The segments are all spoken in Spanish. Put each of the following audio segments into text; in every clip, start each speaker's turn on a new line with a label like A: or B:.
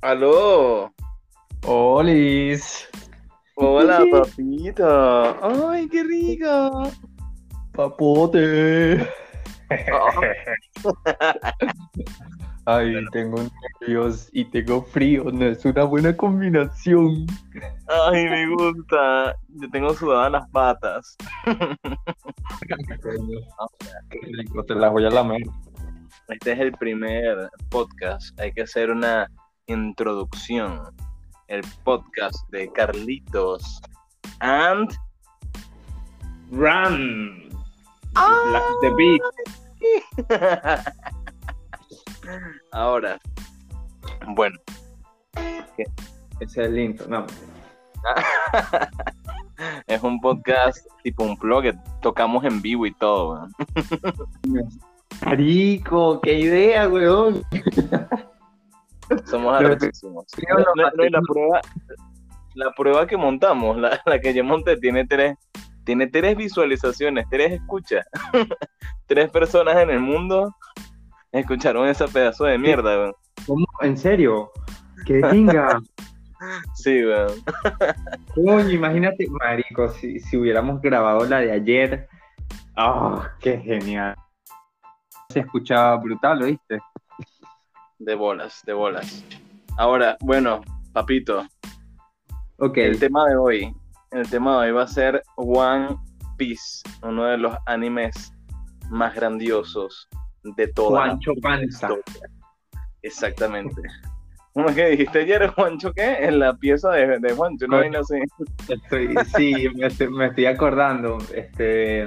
A: Aló.
B: Olis.
A: Hola, papito. Ay, qué rico.
B: Papote.
A: Oh,
B: Ay, tengo nervios y tengo frío. No es una buena combinación.
A: Ay, me gusta. Yo tengo sudadas las patas.
B: Qué rico, te la voy a lamer.
A: Este es el primer podcast. Hay que hacer una introducción. El podcast de Carlitos and
B: Run. La- the beat.
A: Ahora, bueno,
B: Ese es el intro. No.
A: es un podcast tipo un blog que tocamos en vivo y todo.
B: Marico, qué idea, weón.
A: Somos arrechísimos. No, no, la prueba, la prueba que montamos, la, la que yo monté, tiene tres, tiene tres visualizaciones, tres escuchas. tres personas en el mundo escucharon esa pedazo de mierda, weón.
B: ¿Cómo? ¿En serio? ¡Qué pinga!
A: Sí, weón.
B: Coño, imagínate, marico, si, si hubiéramos grabado la de ayer. ¡Ah, qué genial! Se escuchaba brutal, ¿oíste?
A: De bolas, de bolas. Ahora, bueno, papito,
B: Ok,
A: el tema de hoy, el tema de hoy va a ser One Piece, uno de los animes más grandiosos de toda la
B: Juancho Panza.
A: historia. Exactamente. ¿Cómo es que dijiste ayer, Juancho, qué? En la pieza de, de Juancho, no
B: Juancho.
A: no sé.
B: Estoy, sí, me estoy, me estoy acordando. Este,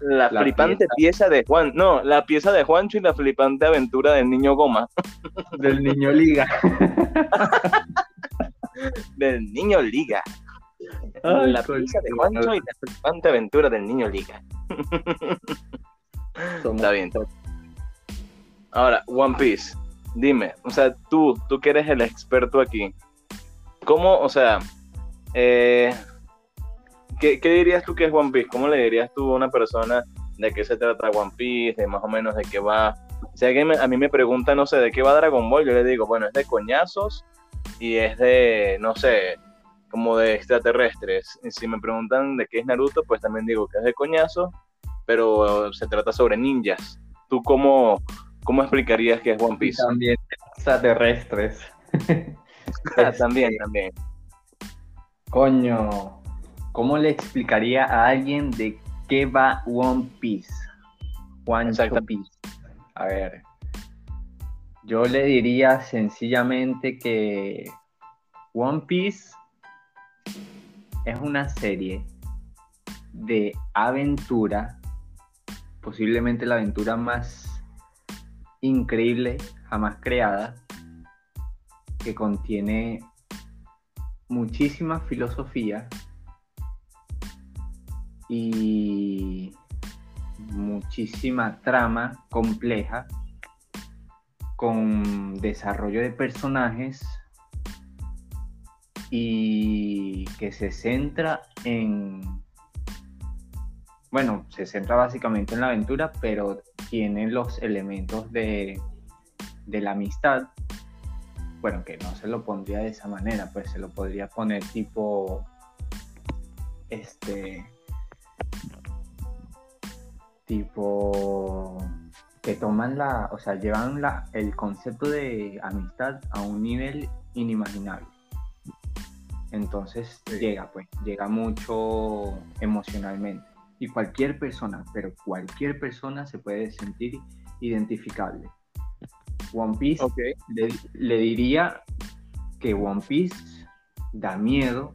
A: La,
B: La
A: flipante pieza. de Juan, no, la pieza de Juancho y la flipante aventura del niño Goma.
B: del niño Liga.
A: Del niño Liga.
B: Ay,
A: la pieza de Juancho y la flipante aventura del niño Liga.
B: Somos-
A: Está bien. está bien. Ahora, One Piece. Dime, o sea, tú, tú que eres el experto aquí, ¿cómo, o sea, eh, ¿qué, qué dirías tú que es One Piece? ¿Cómo le dirías tú a una persona de qué se trata One Piece, de más o menos de qué va? Si alguien me- a mí me pregunta, no sé, de qué va Dragon Ball, yo le digo, bueno, es de coñazos y es de, no sé, como de extraterrestres. Y si me preguntan de qué es Naruto, pues también digo que es de coñazos, pero se trata sobre ninjas. ¿Tú cómo, cómo explicarías que es One Piece?
B: También extraterrestres.
A: Ah, también, también.
B: Coño, ¿cómo le explicaría a alguien de qué va One Piece? One. Piece. A ver, yo le diría sencillamente que One Piece es una serie de aventura, posiblemente la aventura más increíble jamás creada, que contiene muchísima filosofía y muchísima trama compleja con desarrollo de personajes y que se centra en bueno, se centra básicamente en la aventura, pero tiene los elementos de, de la amistad bueno, que no se lo pondría de esa manera, pues se lo podría poner tipo, este, tipo, que toman la, o sea, llevan la, el concepto de amistad a un nivel inimaginable. Entonces
A: Sí.
B: llega, pues, llega mucho emocionalmente. Y cualquier persona, pero cualquier persona se puede sentir identificable. One Piece
A: Ok.
B: le, le diría que One Piece da miedo,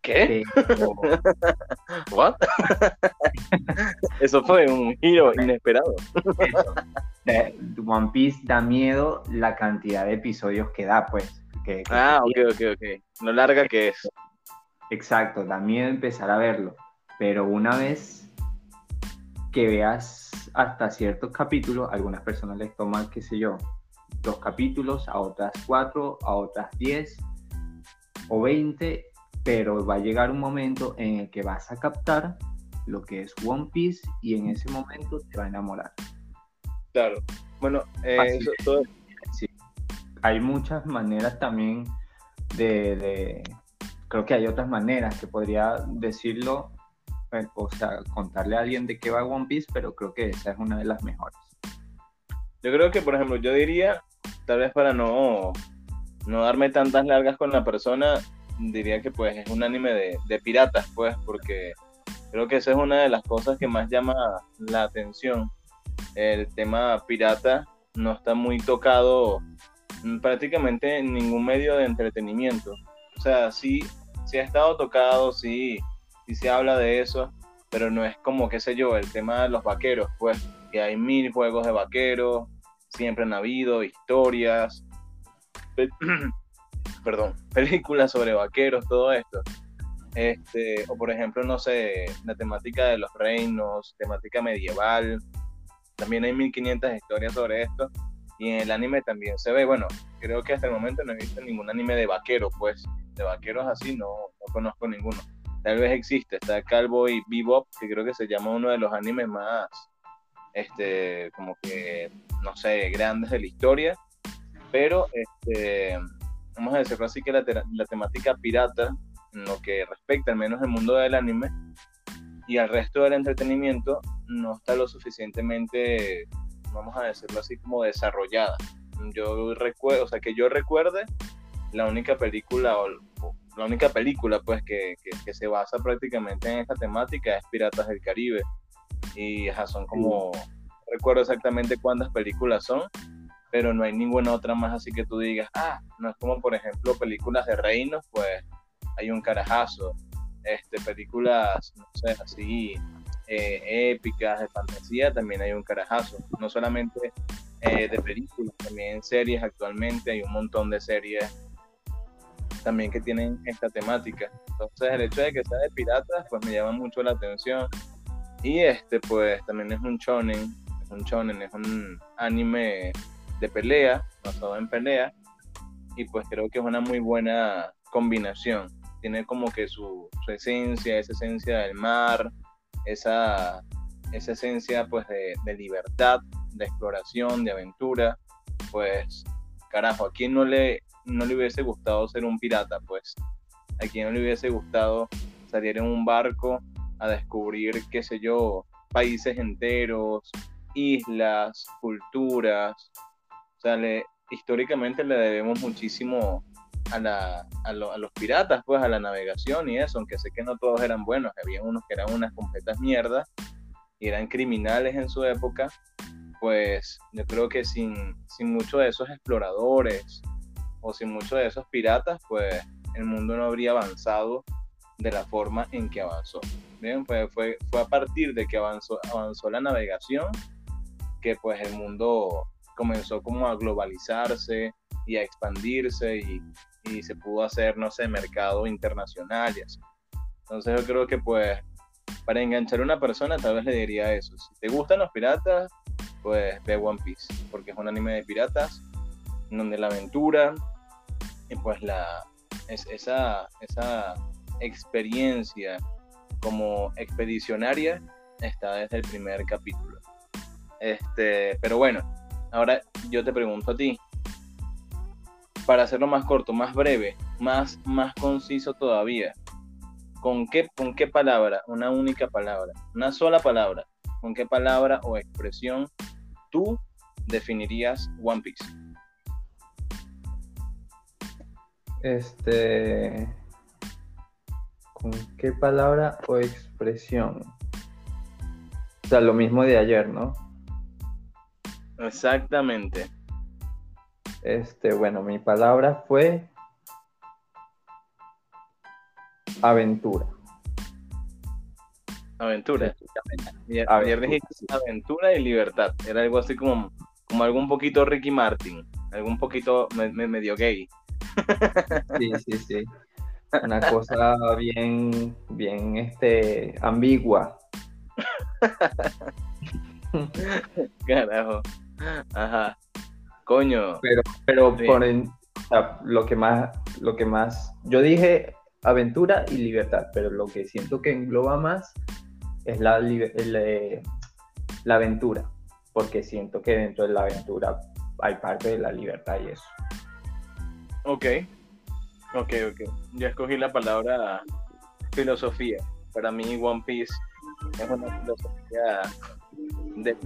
A: ¿Qué?
B: pero
A: ¿What? Eso fue un giro inesperado.
B: One Piece da miedo la cantidad de episodios que da, pues. que- que
A: Ah, ok, ok, ok. Lo larga que es.
B: Exacto, da miedo empezar a verlo, pero una vez que veas hasta ciertos capítulos, algunas personas les toman, qué sé yo, dos capítulos, a otras cuatro, a otras diez o veinte, pero va a llegar un momento en el que vas a captar lo que es One Piece y en ese momento te va a enamorar.
A: Claro. Bueno, eh,
B: sí. hay muchas maneras también de, creo que hay otras maneras que podría decirlo, o sea, contarle a alguien de qué va One Piece, pero creo que esa es una de las mejores.
A: Yo creo que, por ejemplo, yo diría, tal vez para no, no darme tantas largas con la persona, diría que pues es un anime de, de piratas, pues, porque creo que esa es una de las cosas que más llama la atención. El tema pirata no está muy tocado prácticamente en ningún medio de entretenimiento. O sea, sí, sí ha estado tocado, sí, sí se habla de eso, pero no es como, qué sé yo, el tema de los vaqueros, pues, que hay mil juegos de vaqueros, siempre han habido historias, perdón, películas sobre vaqueros, todo esto. Este, o por ejemplo, no sé, la temática de los reinos, temática medieval, también hay 1500 historias sobre esto, y en el anime también se ve, bueno, creo que hasta el momento no he visto ningún anime de vaqueros, pues, de vaqueros así no, no conozco ninguno. Tal vez existe, está Cowboy Bebop, que creo que se llama uno de los animes más, este, como que, no sé, grandes de la historia, pero, este, vamos a decirlo así que la, temática pirata, en lo que respecta al menos el mundo del anime y al resto del entretenimiento, no está lo suficientemente vamos a decirlo así, como desarrollada. Yo recuerdo, o sea, que yo recuerde, la única película, o, la única película, pues, que, que, se basa prácticamente en esta temática es Piratas del Caribe. Y ya, son como, recuerdo exactamente cuántas películas son, pero no hay ninguna otra más así que tú digas, ah, no es como, por ejemplo, películas de reinos, pues, hay un carajazo. Este, películas, no sé, así, eh, épicas, de fantasía, también hay un carajazo. No solamente eh, de películas, también series actualmente, hay un montón de series también que tienen esta temática. Entonces el hecho de que sea de piratas, pues me llama mucho la atención. Y este, pues también es un shonen, es un shonen, es un anime de pelea, basado en pelea. Y pues creo que es una muy buena combinación. Tiene como que su, su esencia, esa esencia del mar, esa, esa esencia pues de, libertad, de exploración, de aventura, pues carajo, ¿a quién no le, no le hubiese gustado ser un pirata? Pues a quién no le hubiese gustado salir en un barco a descubrir, qué sé yo, países enteros, islas, culturas. O sea, históricamente le debemos muchísimo a, la, a, los piratas, pues a la navegación y eso, aunque sé que no todos eran buenos, había unos que eran unas completas mierdas y eran criminales en su época, pues yo creo que sin, sin muchos de esos exploradores o sin muchos de esos piratas, pues el mundo no habría avanzado de la forma en que avanzó. Bien, pues fue, fue a partir de que avanzó, avanzó la navegación que pues el mundo comenzó como a globalizarse y a expandirse y, y se pudo hacer, no sé, mercado internacional y así. Entonces yo creo que pues para enganchar a una persona tal vez le diría eso. Si te gustan los piratas, pues ve One Piece, porque es un anime de piratas donde la aventura y pues la es, esa, esa experiencia como expedicionaria está desde el primer capítulo. Este, pero bueno, ahora yo te pregunto a ti, para hacerlo más corto, más breve, más, más conciso todavía, ¿con qué, ¿con qué palabra? Una única palabra, una sola palabra. ¿Con qué palabra o expresión tú definirías One Piece?
B: Este. ¿Con qué palabra o expresión? O sea, lo mismo de ayer, ¿no?
A: Exactamente.
B: Este, bueno, mi palabra fue aventura.
A: Aventura. Ayer dijiste aventura y libertad. Era algo así como, como algo un poquito Ricky Martin, algo un poquito medio gay.
B: Sí, sí, sí. Una cosa bien, bien este, ambigua.
A: Carajo. Ajá. Coño.
B: Pero, pero por lo que más, lo que más, yo dije aventura y libertad, pero lo que siento que engloba más es la, eh, la aventura, porque siento que dentro de la aventura hay parte de la libertad y eso.
A: Ok, ok, ok. Ya escogí la palabra filosofía. Para mí One Piece es una filosofía de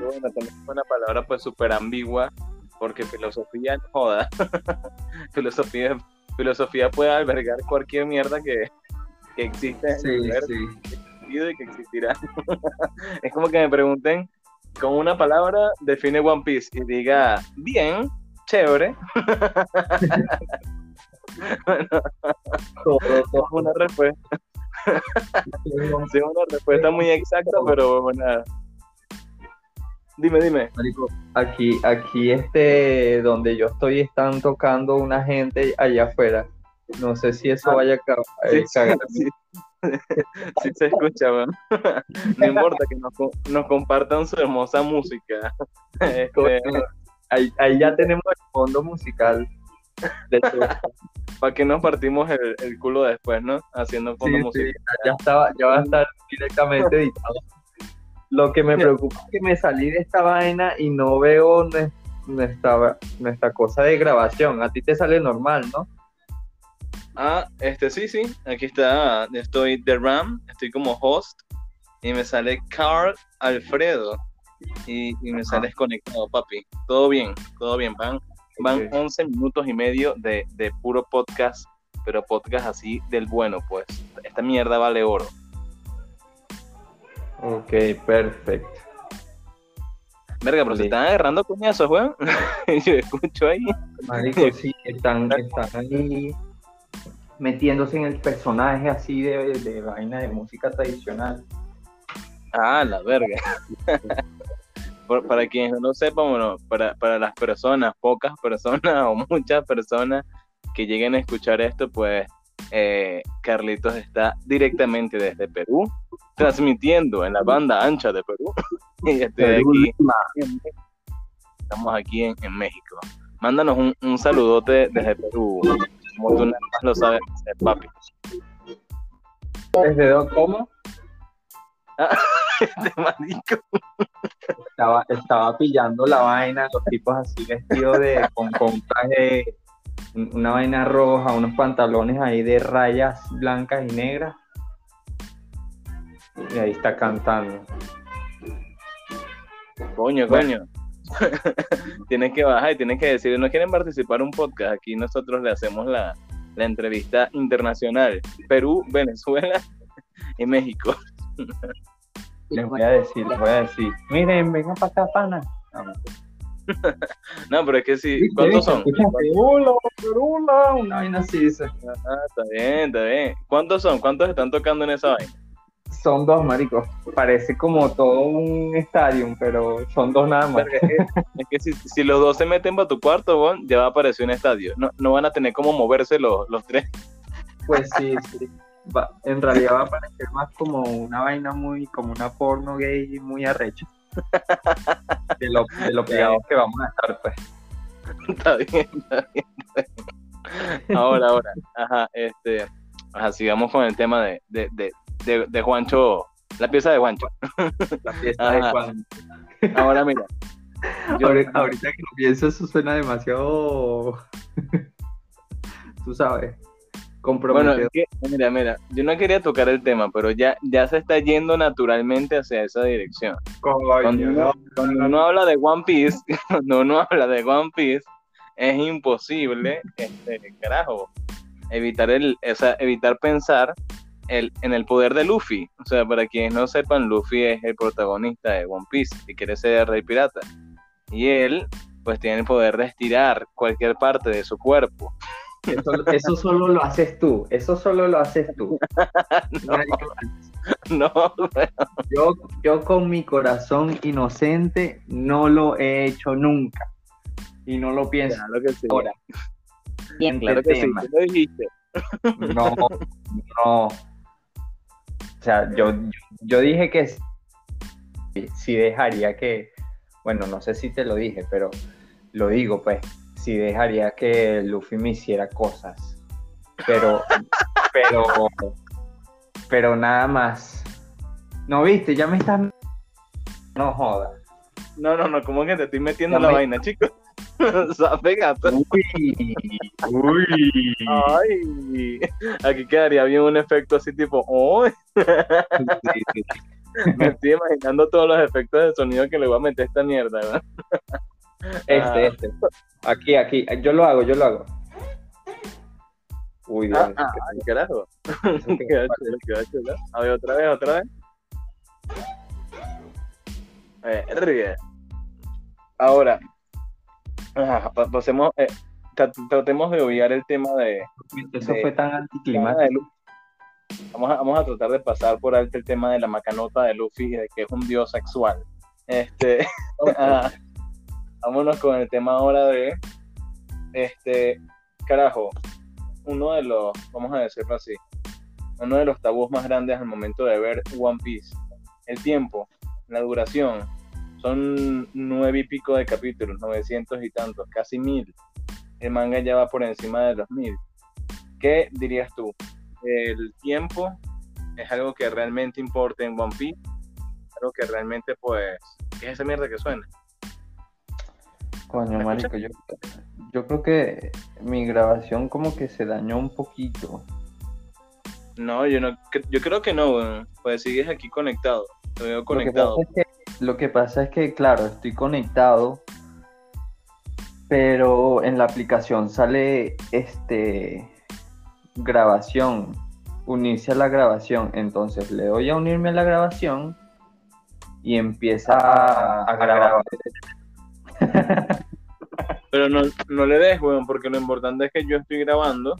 A: bueno, también es una palabra pues súper ambigua, porque filosofía no joda. filosofía, filosofía puede albergar cualquier mierda que, que existe en el universo, y que existirá. es como que me pregunten con una palabra define One Piece y diga bien, chévere. bueno, una respuesta. sí, una respuesta muy exacta, pero bueno, Dime, dime.
B: aquí, aquí este, donde yo estoy, están tocando una gente allá afuera. No sé si eso ah, vaya a
A: sí, sí, se escucha, No importa que nos, compartan su hermosa música.
B: Este, ahí, ya tenemos el fondo musical.
A: Para que nos partimos el, culo después, ¿no? Haciendo fondo musical.
B: ya, estaba, ya va a estar directamente editado. Lo que me preocupa es que me salí de esta vaina y no veo nuestra, nuestra cosa de grabación. A ti te sale normal, ¿no?
A: Ah, este sí, sí. Aquí está. Estoy de RAM, estoy como host y me sale Carl Alfredo y, me sale desconectado, papi. Todo bien, todo bien. Van, van 11 minutos y medio de, de puro podcast, pero podcast así del bueno, pues. Esta mierda vale oro.
B: Ok, perfecto.
A: Verga, pero se están agarrando coñazos, weón. Yo escucho ahí.
B: Marico, sí, están, están ahí metiéndose en el personaje así de, de vaina de música tradicional.
A: Ah, la verga. para quienes no lo sepan, bueno, para, para las personas, pocas personas o muchas personas que lleguen a escuchar esto, pues eh, Carlitos está directamente desde Perú, transmitiendo en la banda ancha de Perú. y estoy aquí. Estamos aquí en, México. Mándanos un, saludote desde Perú, como tú nada más lo sabes, papi.
B: ¿Desde cómo?
A: Este marico.
B: Estaba, estaba pillando la vaina, los tipos así vestidos de, con, con traje una vaina roja, unos pantalones ahí de rayas blancas y negras. Y ahí está cantando.
A: Coño, coño. tienes que bajar y tienes que decir, no quieren participar en un podcast. Aquí nosotros le hacemos la, entrevista internacional. Perú, Venezuela y México.
B: les voy a decir, les voy a decir, miren, vengan para acá, pana.
A: no, pero es que sí. ¿Cuántos son?
B: Perula, perula, una vaina así
A: dice. Ah, está bien, está bien. ¿Cuántos son? ¿Cuántos están tocando en esa vaina?
B: Son dos, maricos. Parece como todo un estadio, pero son dos nada más.
A: Es que, si, los dos se meten para tu cuarto, ya va a aparecer un estadio. No, no van a tener como moverse los, los tres.
B: Pues sí, sí. En realidad va a parecer más como una vaina muy, como una porno gay muy arrecha de lo, de lo que vamos a estar, pues.
A: Está bien, está bien. Ahora, ahora, ajá, este, ajá, sigamos con el tema de, de, de, de, Juancho, la pieza de Juancho.
B: La pieza de Juancho.
A: Ahora mira.
B: ahorita, que lo pienso, eso suena demasiado. Tú sabes.
A: Bueno, mira, mira, yo no quería tocar el tema, pero ya, ya se está yendo naturalmente hacia esa dirección. cuando, uno, habla de One Piece, cuando uno habla de One Piece, es imposible, este, carajo, evitar el, evitar pensar el, en el poder de Luffy. O sea, para quienes no sepan, Luffy es el protagonista de One Piece y quiere ser rey pirata. Y él, pues tiene el poder de estirar cualquier parte de su cuerpo.
B: Eso, solo lo haces tú, eso solo lo haces tú.
A: no,
B: yo, yo con mi corazón inocente no lo he hecho nunca y no lo pienso
A: claro que sí. ahora. claro que sí, lo dijiste.
B: No, no. O sea, yo, yo dije que sí dejaría que, bueno, no sé si te lo dije, pero lo digo, pues, si dejaría que Luffy me hiciera cosas. pero, pero, pero nada más. No viste, ya me están. No joda.
A: No, no, no, como que te estoy metiendo la vaina, chicos. Sabe gato.
B: Uy, uy.
A: Ay, aquí quedaría bien un efecto así tipo.
B: Sí, sí.
A: Me estoy imaginando todos los efectos de sonido que le voy a meter a esta mierda, ¿verdad?
B: Este,
A: Ah.
B: este. Aquí, aquí. Yo lo hago, yo lo hago. Uy, Dios.
A: Ah, ah, ay, carajo. A ver, otra vez, otra vez. Eh, ríe. Ahora, ah, pa- pasemos, eh, tra- tratemos de obviar el tema de,
B: Eso
A: de-
B: fue tan anticlimático.
A: Vamos a, vamos a tratar de pasar por alto el tema de la macanota de Luffy, de que es un dios sexual. Este, vámonos con el tema ahora de, este, carajo, uno de los, vamos a decirlo así, uno de los tabús más grandes al momento de ver One Piece. El tiempo, la duración, son nueve y pico de capítulos, 900 y tantos, casi mil. El manga ya va por encima de los mil. ¿Qué dirías tú? ¿El tiempo es algo que realmente importa en One Piece? Algo que realmente, pues, ¿qué es esa mierda que suena?
B: Coño,
A: ¿Me
B: marico, yo, yo creo que mi grabación como que se dañó un poquito.
A: No, yo no, yo creo que no, weón. pues sigues aquí conectado, te veo
B: Lo que,
A: conectado.
B: pasa es que, lo que pasa es que, claro, estoy conectado, pero en la aplicación sale este grabación, unirse a la grabación. Entonces le doy a unirme a la grabación y empieza a, a grabar.
A: Pero no, no le des, weón, porque lo importante es que yo estoy grabando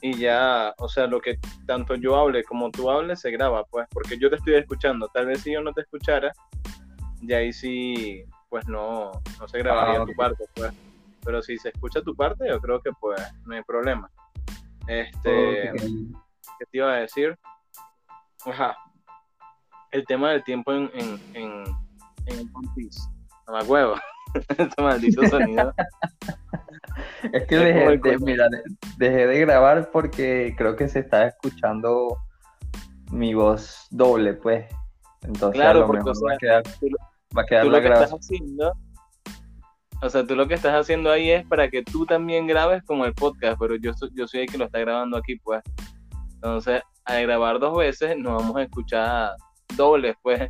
A: y ya, o sea, lo que tanto yo hable como tú hables se graba, pues, porque yo te estoy escuchando. Tal vez si yo no te escuchara, ya ahí sí, pues no, no se grabaría
B: Ah,
A: tu parte, pues. Pero si se escucha tu parte, yo creo que pues no hay problema. Este,
B: Ok.
A: ¿qué te iba a decir? Ajá. El tema del tiempo en, en, en, en One Piece. No me acuerdo. este maldito sonido.
B: Es que
A: Es
B: dejé, de, mira, dejé de grabar porque creo que se está escuchando mi voz doble, pues. Entonces
A: Claro,
B: a lo
A: porque,
B: mejor
A: o sea,
B: va a quedar,
A: tú lo-
B: va a quedar
A: tú
B: la
A: lo que estás haciendo, o sea, tú lo que estás haciendo ahí es para que tú también grabes como el podcast, pero yo soy, yo soy el que lo está grabando aquí, pues. Entonces, al grabar dos veces, nos vamos a escuchar dobles, pues.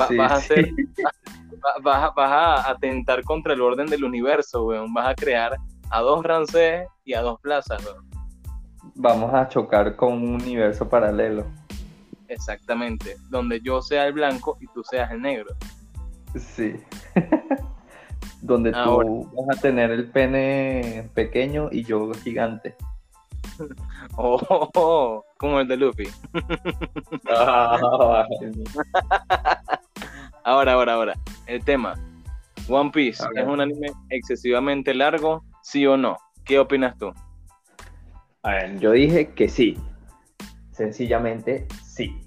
A: Va-
B: Sí,
A: vas a hacer, vas, a- vas a atentar contra el orden del universo, weón. Vas a crear a dos Rancés y a dos plazas, weón.
B: Vamos a chocar con un universo paralelo.
A: Exactamente. Donde yo sea el blanco y tú seas el negro.
B: Sí. Donde tú vas a tener el pene pequeño y yo gigante.
A: Oh, oh, oh, como el de Luffy. Ahora, ahora, ahora. El tema. One Piece es un anime excesivamente largo, sí o no. ¿Qué opinas tú?
B: A ver, yo dije que sí. Sencillamente sí.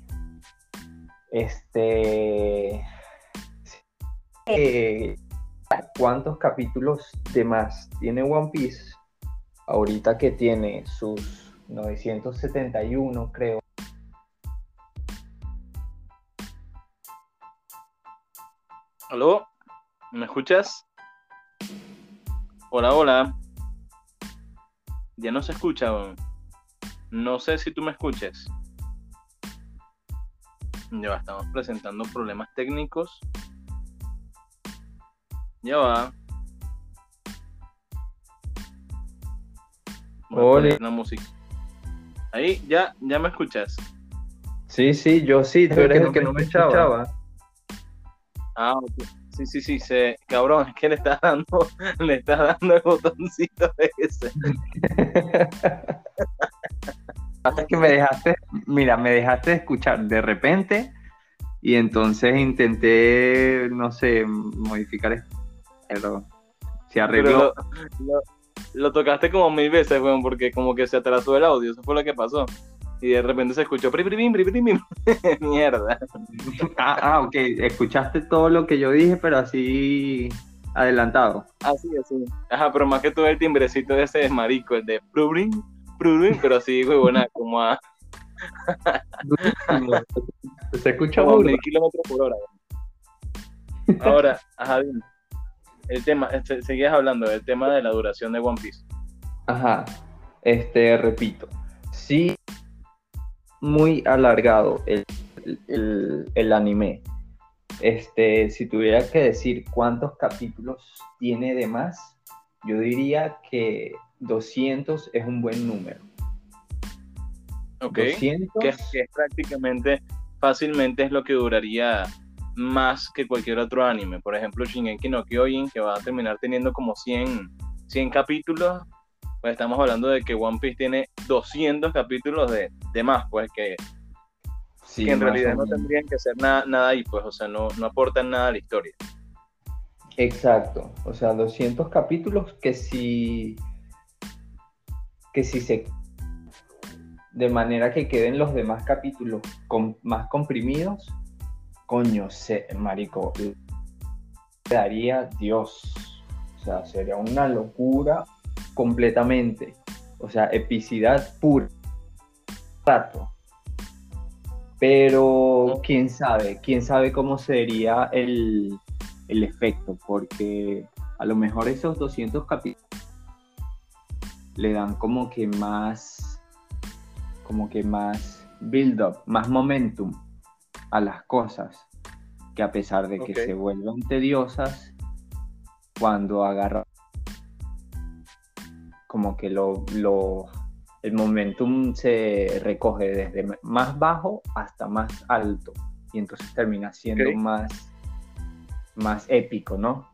B: Este. eh, ¿Cuántos capítulos de más tiene One Piece? Ahorita que tiene sus 971, creo.
A: ¿Aló? ¿Me escuchas? Hola, hola. Ya no se escucha. No sé si tú me escuches. Ya va, estamos presentando problemas técnicos. Ya va.
B: Hola.
A: una música. Ahí, ya, ya me escuchas.
B: Sí, sí, yo sí, tú eres el que no me escuchaba.
A: Ah, ok. sí, sí, sí, se, cabrón, es que le estás dando, le estás dando el botoncito ese.
B: Pasa que me dejaste, mira, me dejaste de escuchar de repente y entonces intenté, no sé, modificar esto, pero se
A: Pero
B: arregló.
A: lo, lo- lo tocaste como mil veces, weón, porque como que se atrasó el audio, eso fue lo que pasó. Y de repente se escuchó pri, pri, pri, pri, mierda.
B: Ah, ah, ok, escuchaste todo lo que yo dije, pero así adelantado.
A: Así, así. Ajá, pero más que todo el timbrecito ese es marico, el de pri, pri, pero así, huevona, como a...
B: Se escucha
A: como a mil kilómetros por hora. Ahora, ajá, dime. el tema, este, seguías hablando del tema de la duración de One Piece.
B: Ajá. Este, repito. Sí, muy alargado el, el- el anime. Este, si tuviera que decir cuántos capítulos tiene de más, yo diría que 200 es un buen número.
A: ¿Ok?
B: 200.
A: que, que es prácticamente, fácilmente es lo que duraría más que cualquier otro anime. Por ejemplo, Shingeki no Kyojin, que va a terminar teniendo como 100, 100 capítulos. Pues estamos hablando de que One Piece tiene 200 capítulos de, de más, pues que,
B: Sí,
A: que en realidad no tendrían que hacer nada, nada ahí, pues, o sea, no, no aportan nada a la historia.
B: Exacto, o sea, 200 capítulos que si que si se de manera que queden los demás capítulos con, más comprimidos, coño, se, marico, daría Dios. O sea, sería una locura completamente. O sea, epicidad pura. Rato. Pero quién sabe, quién sabe cómo sería el, el efecto, porque a lo mejor esos 200 capítulos le dan como que más, como que más build up, más momentum a las cosas, que a pesar de que se vuelvan tediosas, cuando agarra como que lo, lo- el momentum se recoge desde más bajo hasta más alto y entonces termina siendo más más épico, ¿no?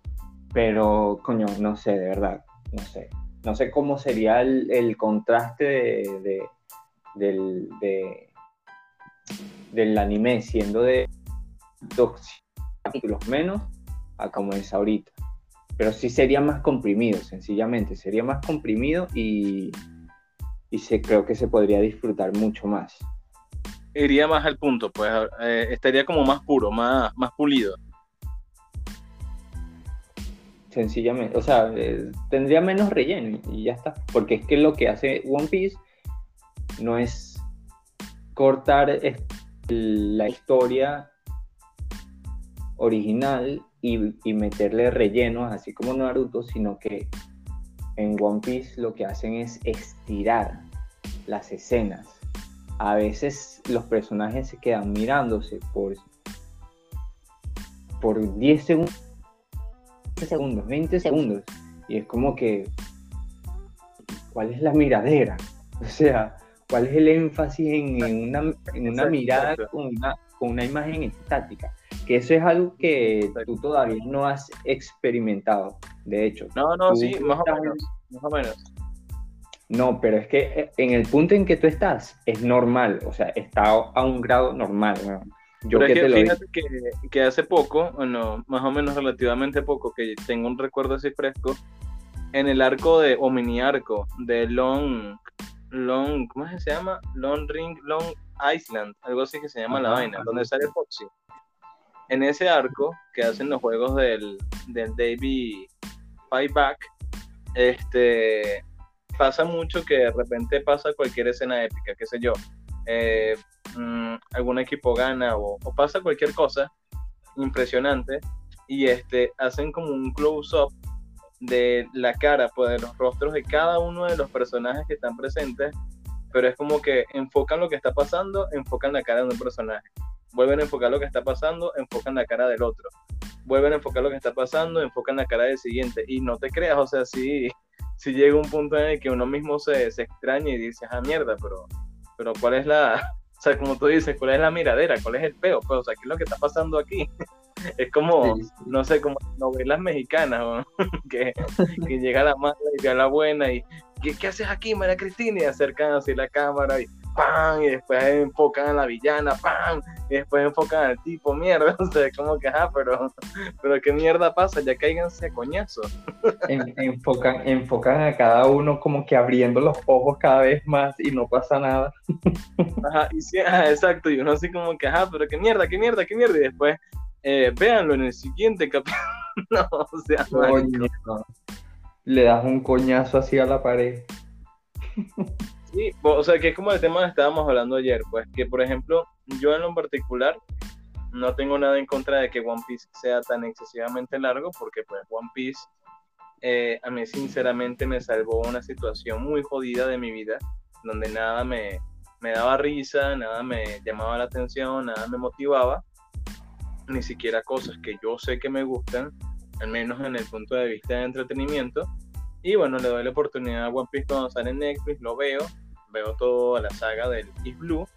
B: Pero, coño, no sé, de verdad, no sé. No sé cómo sería el, el contraste de, de- del, de- del anime siendo de dos capítulos menos a como es ahorita. Pero sí sería más comprimido, sencillamente. Sería más comprimido y, y se, creo que se podría disfrutar mucho más.
A: Iría más al punto, pues eh, estaría como más puro, más, más pulido.
B: Sencillamente, o sea, eh, tendría menos relleno y- ya está. Porque es que lo que hace One Piece no es cortar la historia original y, y meterle rellenos, así como Naruto, sino que en One Piece lo que hacen es estirar las escenas. A veces los personajes se quedan mirándose por, por 10 segundos 20 segundos, 20 segundos. Y es como que, ¿cuál es la miradera? O sea, ¿cuál es el énfasis en, en una, en una mirada con una, con una imagen estática? Que eso es algo que tú todavía no has experimentado, de hecho.
A: No, no, sí, más o menos. Más o menos.
B: No, pero es que eh, en el punto en que tú estás es normal, o sea, está a un grado normal. weón. Yo
A: Pero
B: que
A: es
B: te
A: que
B: lo digo.
A: fíjate que, que hace poco, bueno, más o menos relativamente poco, que tengo un recuerdo así fresco, en el arco de, o mini arco de Long, Long, ¿cómo se llama? Long Ring, Long Island, algo así que se llama la
B: Ajá,
A: vaina,
B: ajá.
A: donde sale Foxy. En ese arco que hacen los juegos del, del Davy Back, este, pasa mucho que de repente pasa cualquier escena épica, qué sé yo. Eh, mm, algún equipo gana o, o pasa cualquier cosa impresionante y este hacen como un close up de la cara pues de los rostros de cada uno de los personajes que están presentes pero es como que enfocan lo que está pasando enfocan la cara de un personaje vuelven a enfocar lo que está pasando enfocan la cara del otro vuelven a enfocar lo que está pasando enfocan la cara del siguiente y no te creas o sea sí si llega un punto en el que uno mismo se, se extraña y dice ah mierda pero pero cuál es la o sea, como tú dices, ¿cuál es la miradera? ¿Cuál es el peo? Pues, o sea, ¿qué es lo que está pasando aquí? Es como,
B: Sí, sí.
A: no sé, como novelas mexicanas, ¿no? que, que llega la mala y llega la buena y ¿qué, qué haces aquí, María Cristina? Y acercan así la cámara y ¡pam! Y después enfocan a la villana, ¡pam! Y después enfocan al tipo, mierda, o sea, como que, ajá, pero, pero ¿qué mierda pasa? Ya cáiganse a coñazo.
B: En- enfocan, enfocan a cada uno como que abriendo los ojos cada vez más y no pasa nada.
A: Ajá, y sí, ajá, exacto, y uno así como que, ajá, pero qué mierda, qué mierda, qué mierda, y después, eh, véanlo en el siguiente capítulo. no, o sea, marico.
B: Coño, le das un coñazo así a la pared.
A: Sí, o sea, que es como el tema que estábamos hablando ayer, pues que por ejemplo, yo en lo particular no tengo nada en contra de que One Piece sea tan excesivamente largo, porque pues One Piece eh, a mí sinceramente me salvó una situación muy jodida de mi vida, donde nada me, me daba risa, nada me llamaba la atención, nada me motivaba, ni siquiera cosas que yo sé que me gustan, al menos en el punto de vista de entretenimiento. Y bueno, le doy la oportunidad a One Piece cuando sale en Netflix, lo veo, veo toda la saga del East Blue.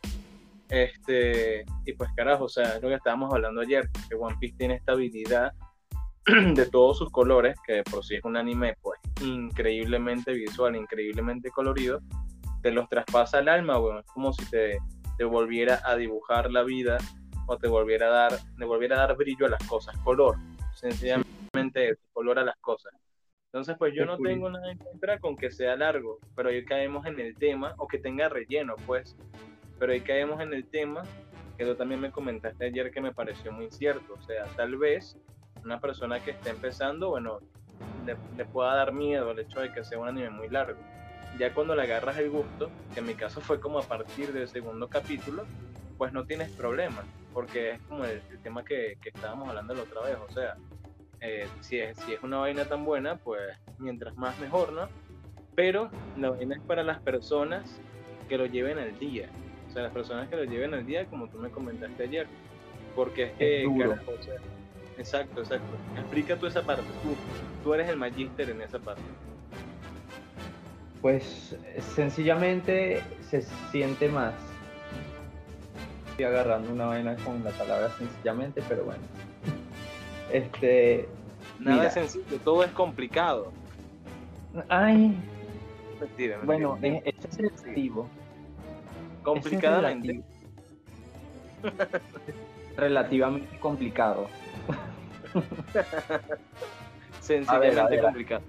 A: Este, y pues carajo, o sea, es lo que estábamos hablando ayer, que One Piece tiene esta habilidad de todos sus colores, que por sí es un anime pues increíblemente visual, increíblemente colorido, te los traspasa el alma, bueno, es como si te, te volviera a dibujar la vida o te volviera a dar, te volviera a dar brillo a las cosas, color, sencillamente color a las cosas. Entonces, pues yo no tengo nada en contra con que sea largo, pero ahí caemos en el tema, o que tenga relleno, pues, pero ahí caemos en el tema que tú también me comentaste ayer que me pareció muy cierto, o sea, tal vez una persona que esté empezando, bueno, le, pueda dar miedo el hecho de que sea un anime muy largo. Ya cuando le agarras el gusto, que en mi caso fue como a partir del segundo capítulo, pues no tienes problema, porque es como el, tema que, que estábamos hablando la otra vez, o sea, eh, si, es, si es una vaina tan buena, pues mientras más mejor, ¿no? Pero la vaina es para las personas que lo lleven al día. O sea, las personas que lo lleven al día, como tú me comentaste ayer. Porque es que, exacto, exacto. Explica tú esa parte. Tú, tú eres el magíster en esa parte.
B: Pues sencillamente se siente más. Estoy agarrando una vaina con la palabra sencillamente, pero bueno. Este.
A: Nada es sencillo, todo es complicado.
B: Ay. bueno, es, es relativo.
A: Complicadamente.
B: relativamente complicado.
A: Sencillamente complicado.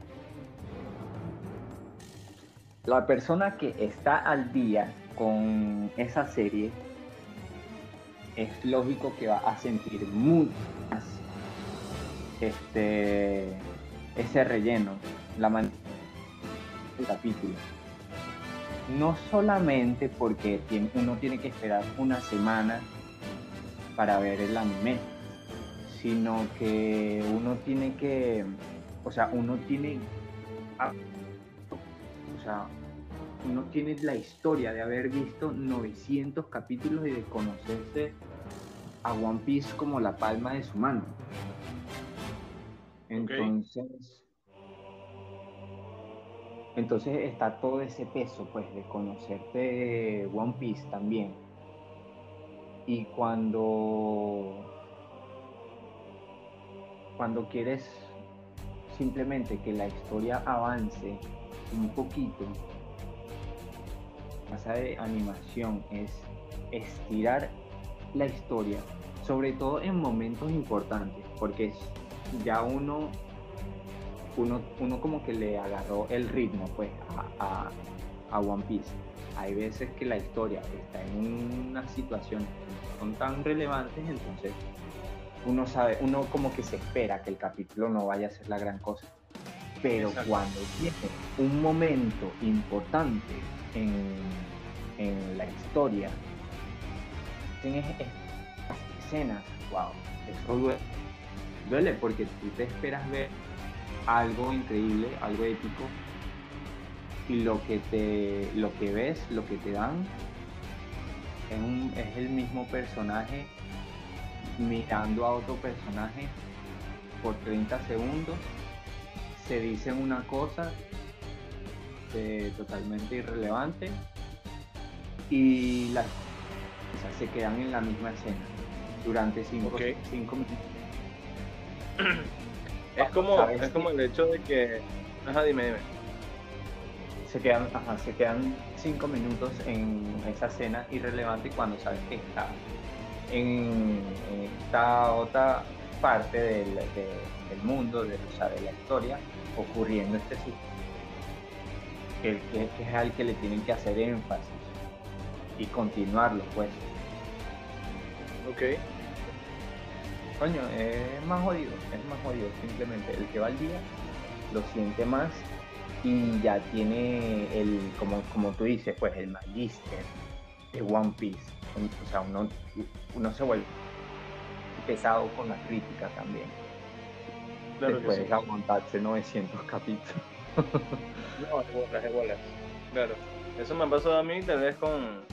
B: La persona que está al día con esa serie es lógico que va a sentir mucho más este, ese relleno, la manera del capítulo. No solamente porque uno tiene que esperar una semana para ver el anime, sino que uno tiene que, o sea, uno tiene, o sea, uno tiene la historia de haber visto 900 capítulos y de conocerse a One Piece como la palma de su mano. Entonces, entonces está todo ese peso, pues, de conocerte One Piece también. Y cuando, cuando quieres simplemente que la historia avance un poquito, la de animación es estirar la historia, sobre todo en momentos importantes, porque es ya uno, uno, uno como que le agarró el ritmo pues a, One Piece. Hay veces que la historia está en una situación que no son tan relevantes, entonces uno sabe, uno como que se espera que el capítulo no vaya a ser la gran cosa. Pero cuando tiene un momento importante en, en la historia, tienes escenas, wow, eso duele duele porque tú te esperas ver algo increíble, algo épico, y lo que te lo que ves, lo que te dan es, es el mismo personaje mirando a otro personaje por 30 segundos, se dicen una cosa totalmente irrelevante y las se quedan en la misma escena durante 5 minutos
A: es como, es como el hecho de que. Ajá, dime, dime.
B: Se quedan, se quedan cinco minutos en esa escena irrelevante cuando sabes que está en, esta otra parte del, del mundo, de, de la historia, ocurriendo este sitio. Que, que, es al que le tienen que hacer énfasis y continuarlo, pues.
A: Ok
B: coño, es más jodido, es más jodido simplemente. El que va al día lo siente más y ya tiene el, como, como tú dices, pues el magister de One Piece. O sea, uno, uno se vuelve pesado con la crítica también. Claro Después de aguantarse 900 capítulos.
A: no, es bolas, es bolas. Claro. Eso me ha pasado a mí tal vez con,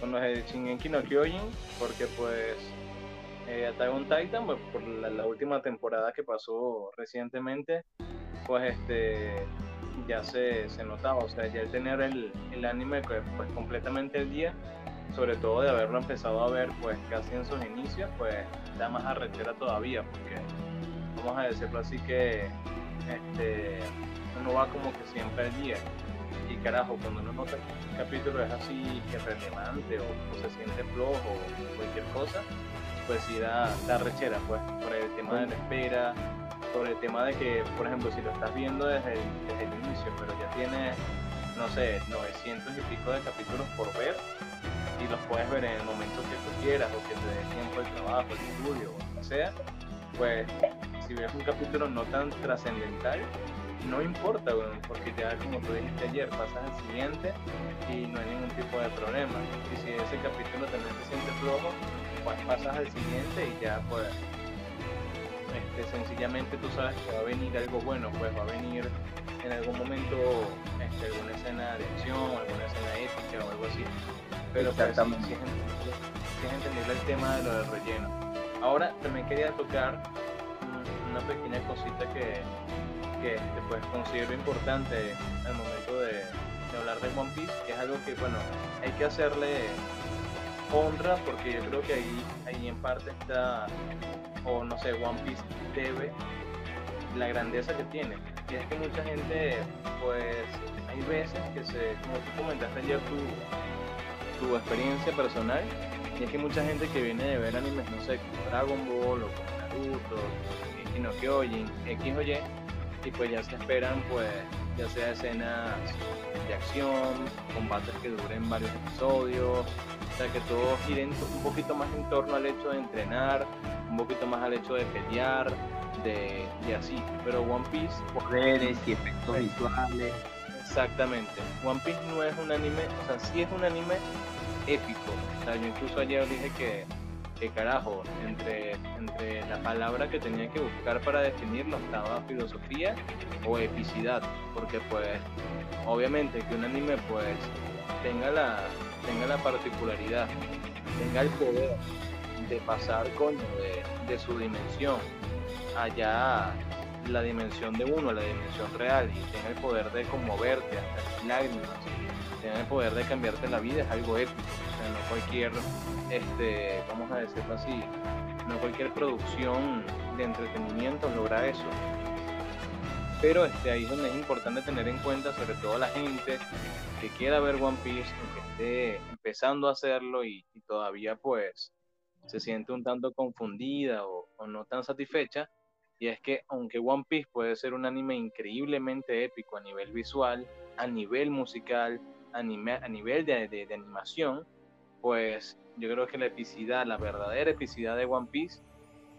A: con los de Shingeki no Kyojin, porque pues eh, Attack Titan, pues, por la, última temporada que pasó recientemente, pues este ya se, se notaba, o sea, ya el tener el, el anime pues, completamente el día, sobre todo de haberlo empezado a ver pues casi en sus inicios, pues da más arrechera todavía, porque vamos a decirlo así que este uno va como que siempre al día. Y carajo, cuando uno nota que un capítulo es así que relevante o, se siente flojo o cualquier cosa, pues sí da, da rechera, pues, por el tema de la espera, por el tema de que, por ejemplo, si lo estás viendo desde el, desde el inicio, pero ya tienes, no sé, 900 y pico de capítulos por ver, y los puedes ver en el momento que tú quieras, o que te dé tiempo de trabajo, de estudio, o lo que sea, pues si ves un capítulo no tan trascendental, no importa, porque ya como tú dijiste ayer, pasas al siguiente y no hay ningún tipo de problema. Y si ese capítulo también te siente flojo, pues pasas al siguiente y ya pues este, sencillamente tú sabes que va a venir algo bueno, pues va a venir en algún momento este, alguna escena de acción, alguna escena épica o algo así. Pero pues, sí, es entendible el tema de lo del relleno. Ahora también quería tocar una pequeña cosita que, que este, pues, considero importante al momento de, de hablar de One Piece, que es algo que bueno, hay que hacerle honra porque yo creo que ahí, ahí en parte está, o no sé, One Piece debe la grandeza que tiene. Y es que mucha gente, pues, hay veces que se, como tú comentaste ayer tu, tu experiencia personal, y es que mucha gente que viene de ver animes, no sé, como Dragon Ball o como Naruto, y no que oyen X o Y, y pues ya se esperan, pues, ya sea escenas de acción, combates que duren varios episodios, o sea, que todo gire un poquito más en torno al hecho de entrenar, un poquito más al hecho de pelear, de, así. Pero One Piece.
B: Poderes y efectos visuales.
A: Exactamente. One Piece no es un anime, o sea, sí es un anime épico. O sea, yo incluso ayer dije que, que carajo, entre, entre la palabra que tenía que buscar para definirlo estaba filosofía o epicidad. Porque pues, obviamente que un anime pues tenga la, tenga la particularidad, tenga el poder de pasar coño de, su dimensión allá la dimensión de uno, la dimensión real, y tenga el poder de conmoverte hasta lágrimas, tenga el poder de cambiarte la vida, es algo épico. O sea, no cualquier, este, vamos a decirlo así, no cualquier producción de entretenimiento logra eso. Pero este, ahí es donde es importante tener en cuenta, sobre todo la gente que quiera ver One Piece, empezando a hacerlo y, todavía pues se siente un tanto confundida o, no tan satisfecha. Y es que aunque One Piece puede ser un anime increíblemente épico a nivel visual, a nivel musical, a, a nivel de, animación, pues yo creo que la epicidad, la verdadera epicidad de One Piece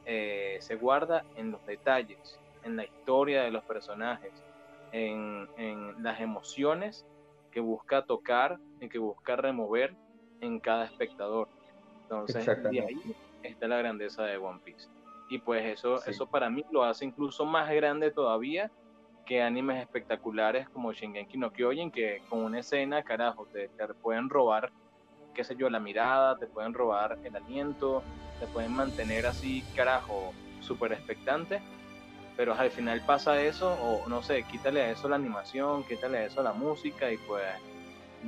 A: eh, se guarda en los detalles, en la historia de los personajes, en, en las emociones que busca tocar y que busca remover en cada espectador. Entonces, de ahí está la grandeza de One Piece. Y pues eso, eso para mí lo hace incluso más grande todavía que animes espectaculares como Shingeki no Kyojin, que con una escena, carajo, te, te pueden robar, qué sé yo, la mirada, te pueden robar el aliento, te pueden mantener así, carajo, súper expectante pero al final pasa eso, o no sé, quítale a eso la animación, quítale a eso la música y pues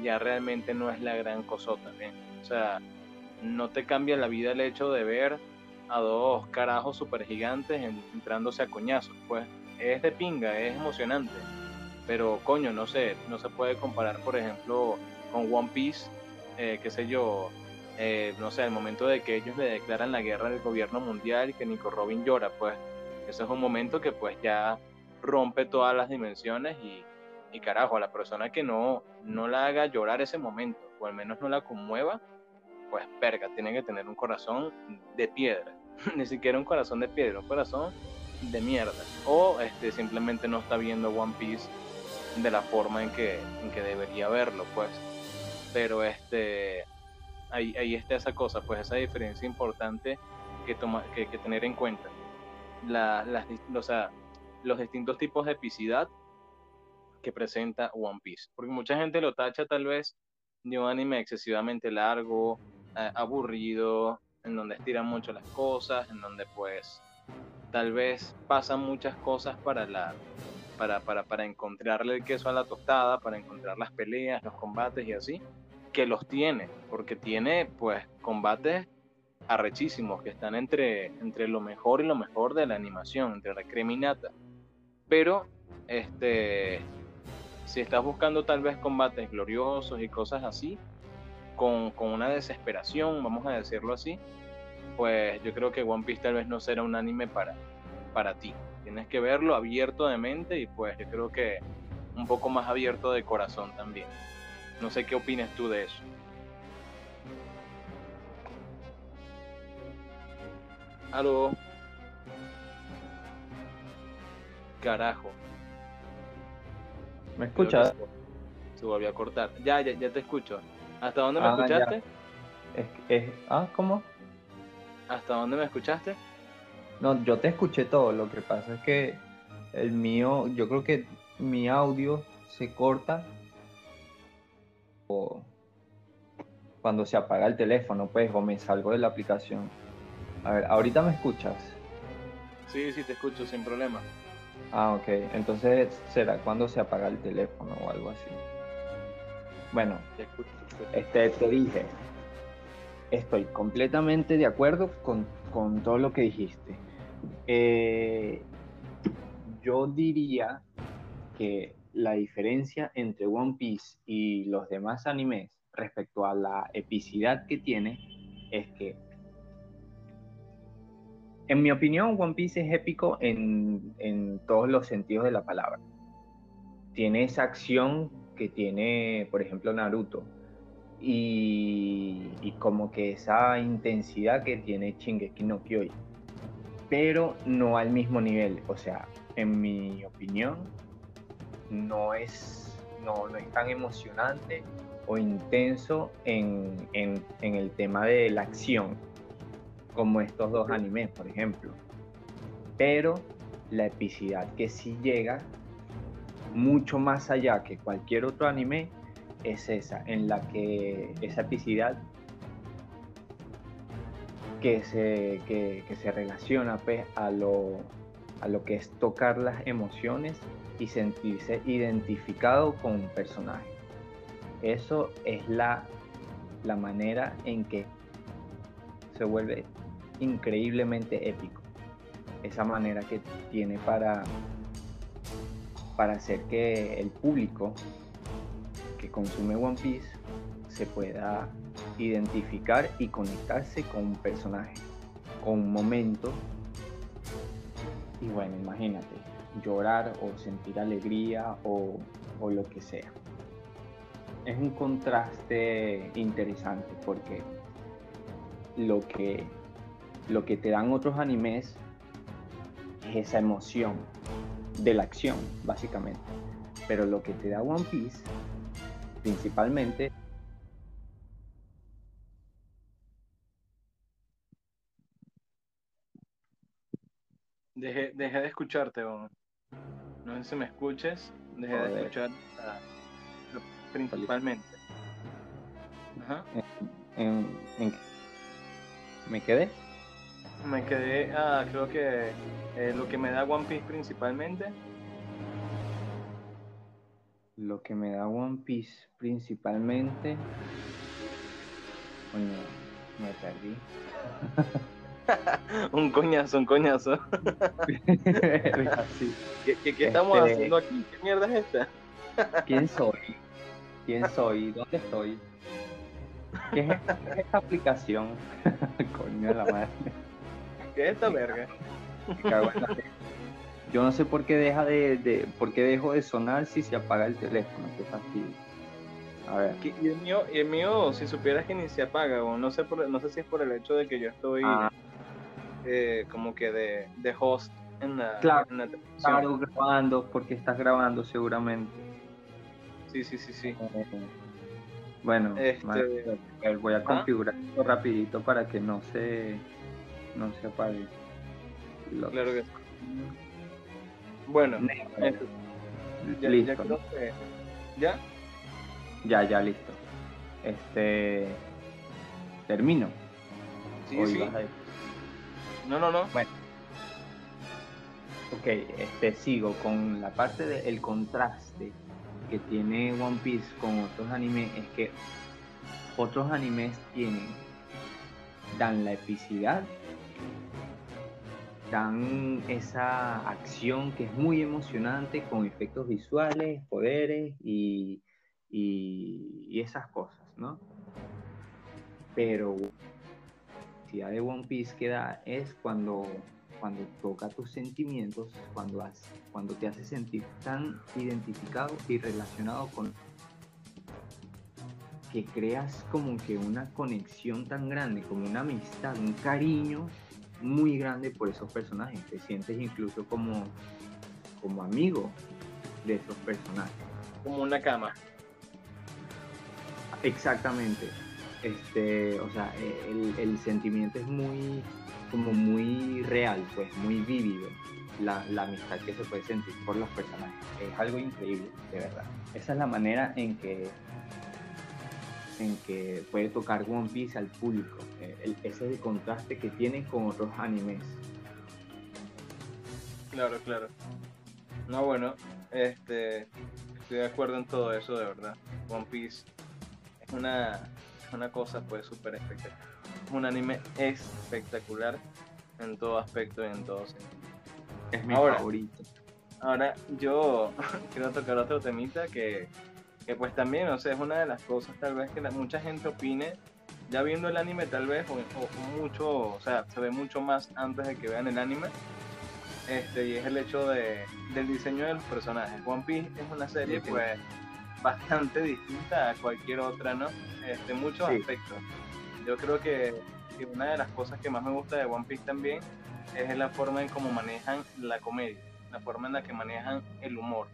A: ya realmente no es la gran cosota, ¿bien? O sea, no te cambia la vida el hecho de ver a dos carajos super gigantes entrándose a coñazos, pues es de pinga, es emocionante, pero coño, no sé, no se puede comparar, por ejemplo, con One Piece, eh, qué sé yo, eh, no sé, al momento de que ellos le declaran la guerra al gobierno mundial y que Nico Robin llora, pues ese es un momento que pues ya rompe todas las dimensiones y, y carajo, a la persona que no, no la haga llorar ese momento, o al menos no la conmueva, pues perga, tiene que tener un corazón de piedra, ni siquiera un corazón de piedra, un corazón de mierda, o este, simplemente no está viendo One Piece de la forma en que, en que debería verlo, pues. Pero este, ahí, ahí está esa cosa, pues esa diferencia importante que, toma, que, que tener en cuenta. Los distintos tipos de epicidad que presenta One Piece. Porque mucha gente lo tacha tal vez de un anime excesivamente largo, eh, aburrido, en donde estiran mucho las cosas, en donde pues tal vez pasan muchas cosas para la para, para, para encontrarle el queso a la tostada, para encontrar las peleas, los combates y así, que los tiene, porque tiene pues combates arrechísimos que están entre, entre lo mejor y lo mejor de la animación, entre la creminata. Pero este si estás buscando tal vez combates gloriosos y cosas así, con, con, una desesperación, vamos a decirlo así, pues yo creo que One Piece tal vez no será un anime para, para ti. Tienes que verlo abierto de mente y pues yo creo que un poco más abierto de corazón también. No sé qué opinas tú de eso. Aló. Carajo.
B: ¿Me escuchas?
A: Se volvió a cortar. Ya, ya, ya te escucho. ¿Hasta dónde me ah, escuchaste?
B: Es, es, ah, ¿cómo?
A: ¿Hasta dónde me escuchaste?
B: No, yo te escuché todo. Lo que pasa es que el mío, yo creo que mi audio se corta o cuando se apaga el teléfono, pues, o me salgo de la aplicación. A ver, ¿ahorita me escuchas?
A: Sí, sí, te escucho sin problema.
B: Ah, ok. Entonces será cuando se apaga el teléfono o algo así. Bueno, este, te dije, estoy completamente de acuerdo con, todo lo que dijiste. Eh, yo diría que la diferencia entre One Piece y los demás animes respecto a la epicidad que tiene es que en mi opinión, One Piece es épico en, todos los sentidos de la palabra. Tiene esa acción que tiene, por ejemplo, Naruto. Y, como que esa intensidad que tiene Shingeki no Kyojin. Pero no al mismo nivel. O sea, en mi opinión, no es, no, es tan emocionante o intenso en el tema de la acción como estos dos animes, por ejemplo. Pero la epicidad que sí llega mucho más allá que cualquier otro anime es esa, en la que esa epicidad que se, que, se relaciona pues, a, lo, a lo que es tocar las emociones y sentirse identificado con un personaje. Eso es la, la manera en que se vuelve increíblemente épico. Esa manera que tiene para, para hacer que el público que consume One Piece se pueda identificar y conectarse con un personaje, con un momento. Y bueno, imagínate, llorar o sentir alegría o, o lo que sea. Es un contraste interesante porque lo que lo que te dan otros animes es esa emoción de la acción, básicamente. Pero lo que te da One Piece, principalmente,
A: Dejé, de escucharte, No sé si me escuches. Dejé de escuchar principalmente.
B: Ajá. ¿Me quedé?
A: Me quedé, ah, creo que eh, lo que me da One Piece principalmente.
B: Lo que me da One Piece principalmente. Coño, me
A: perdí. un coñazo, un coñazo. ¿Qué, qué, estamos este, haciendo aquí? ¿Qué mierda es esta?
B: ¿Quién soy? ¿Quién soy? ¿Dónde estoy? ¿Qué es esta, ¿Qué es esta aplicación? Coño de la madre.
A: ¿Qué es esta verga?
B: Yo no sé por qué deja de, de, por qué dejo de sonar si se apaga el teléfono, qué fastidio.
A: A ver. Y el mío, y el mío, si supieras que ni se apaga, o no sé por, no sé si es por el hecho de que yo estoy ah. eh, como que de, de, host en la,
B: claro, Claro, grabando, porque estás grabando seguramente.
A: Sí, sí, sí, sí.
B: Bueno,
A: Este-
B: voy a
A: ¿Ah?
B: configurar esto rapidito para que no se, no se apague. Lo-
A: Claro que sí. Bueno, ya, ya
B: listo.
A: creo que... ¿Ya?
B: Ya, ya, listo. Este. Termino.
A: Sí,
B: Hoy.
A: No, no, no.
B: Ok, este, sigo con la parte del contraste que tiene One Piece con otros animes. Es que otros animes tienen, dan la epicidad, dan esa acción que es muy emocionante con efectos visuales, poderes y, y, esas cosas, ¿no? Pero la de One Piece que da es cuando cuando toca tus sentimientos, cuando, has- cuando te hace sentir tan identificado y relacionado con que creas como que una conexión tan grande, como una amistad, un cariño muy grande por esos personajes. Te sientes incluso como, como amigo de esos personajes.
A: Como una cama.
B: Exactamente. Este, o sea, el, el sentimiento es muy, como muy real, pues, muy vívido. La, la amistad que se puede sentir por los personajes. Es algo increíble, de verdad. Esa es la manera en que en que puede tocar One Piece al público. El- ese es el contraste que tiene con otros animes.
A: Claro, claro. No, bueno, este, estoy de acuerdo en todo eso, de verdad. One Piece es una, una cosa, pues, súper espectacular. Es un anime espectacular en todo aspecto y en todo sentido.
B: Es mi
A: Ahora.
B: favorito.
A: Ahora, yo quiero tocar otro temita que, que pues también, o sea, es una de las cosas tal vez que la- mucha gente opine, ya viendo el anime tal vez, o, o- mucho, o sea, se ve mucho más antes de que vean el anime, este, y es el hecho de, del diseño de los personajes. One Piece es una serie
B: Sí.
A: pues bastante distinta a cualquier otra, ¿no? Este, muchos
B: Sí.
A: aspectos. Yo creo que, que una de las cosas que más me gusta de One Piece también es la forma en cómo manejan la comedia, la forma en la que manejan el humor.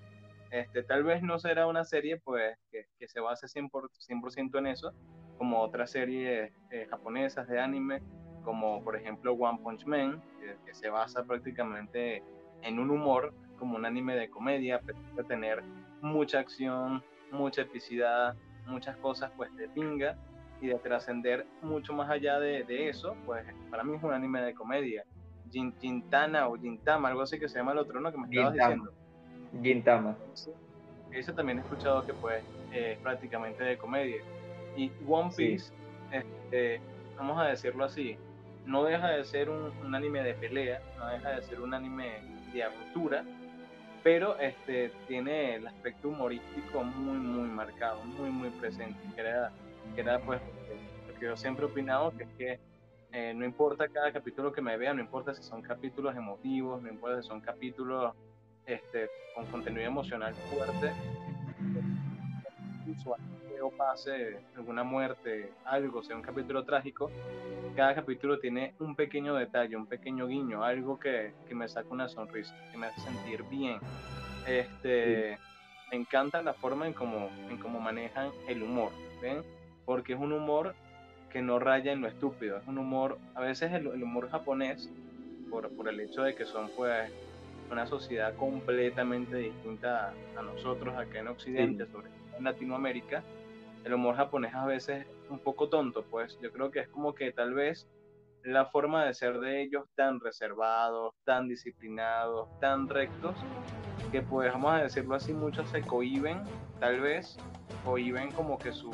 A: Este, tal vez no será una serie pues que, que se base 100%, por, 100% en eso, como otras series eh, japonesas de anime, como por ejemplo One Punch Man, que, que se basa prácticamente en un humor, como un anime de comedia, pero de tener mucha acción, mucha epicidad, muchas cosas pues de pinga y de trascender mucho más allá de, de eso, pues para mí es un anime de comedia. Gin- Gintana o Gintama, algo así que se llama el otro, ¿no? Que me estabas
B: Gintama.
A: diciendo.
B: Gintama.
A: Sí. Eso también he escuchado que pues eh, es prácticamente de comedia. Y One
B: Sí.
A: Piece, este, vamos a decirlo así, no deja de ser un, un anime de pelea, no deja de ser un anime de aventura, pero este, tiene el aspecto humorístico muy, muy marcado, muy, muy presente, que era, que era pues lo que yo siempre he opinado, que es que eh, no importa cada capítulo que me vea, no importa si son capítulos emotivos, no importa si son capítulos este, con contenido emocional fuerte, incluso o pase alguna muerte, algo, sea un capítulo trágico, cada capítulo tiene un pequeño detalle, un pequeño guiño, algo que, que me saca una sonrisa, que me hace sentir bien. Este, Me encanta la forma en cómo, en cómo manejan el humor, ¿ven? Porque es un humor que no raya en lo estúpido, es un humor, a veces el, el humor japonés, por, por el hecho de que son pues una sociedad completamente distinta a, a nosotros acá en Occidente, sobre todo en Latinoamérica, el humor japonés a veces es un poco tonto, pues yo creo que es como que tal vez la forma de ser de ellos tan reservados, tan disciplinados, tan rectos, que pues vamos a decirlo así, muchos se cohiben, tal vez, cohiben como que su,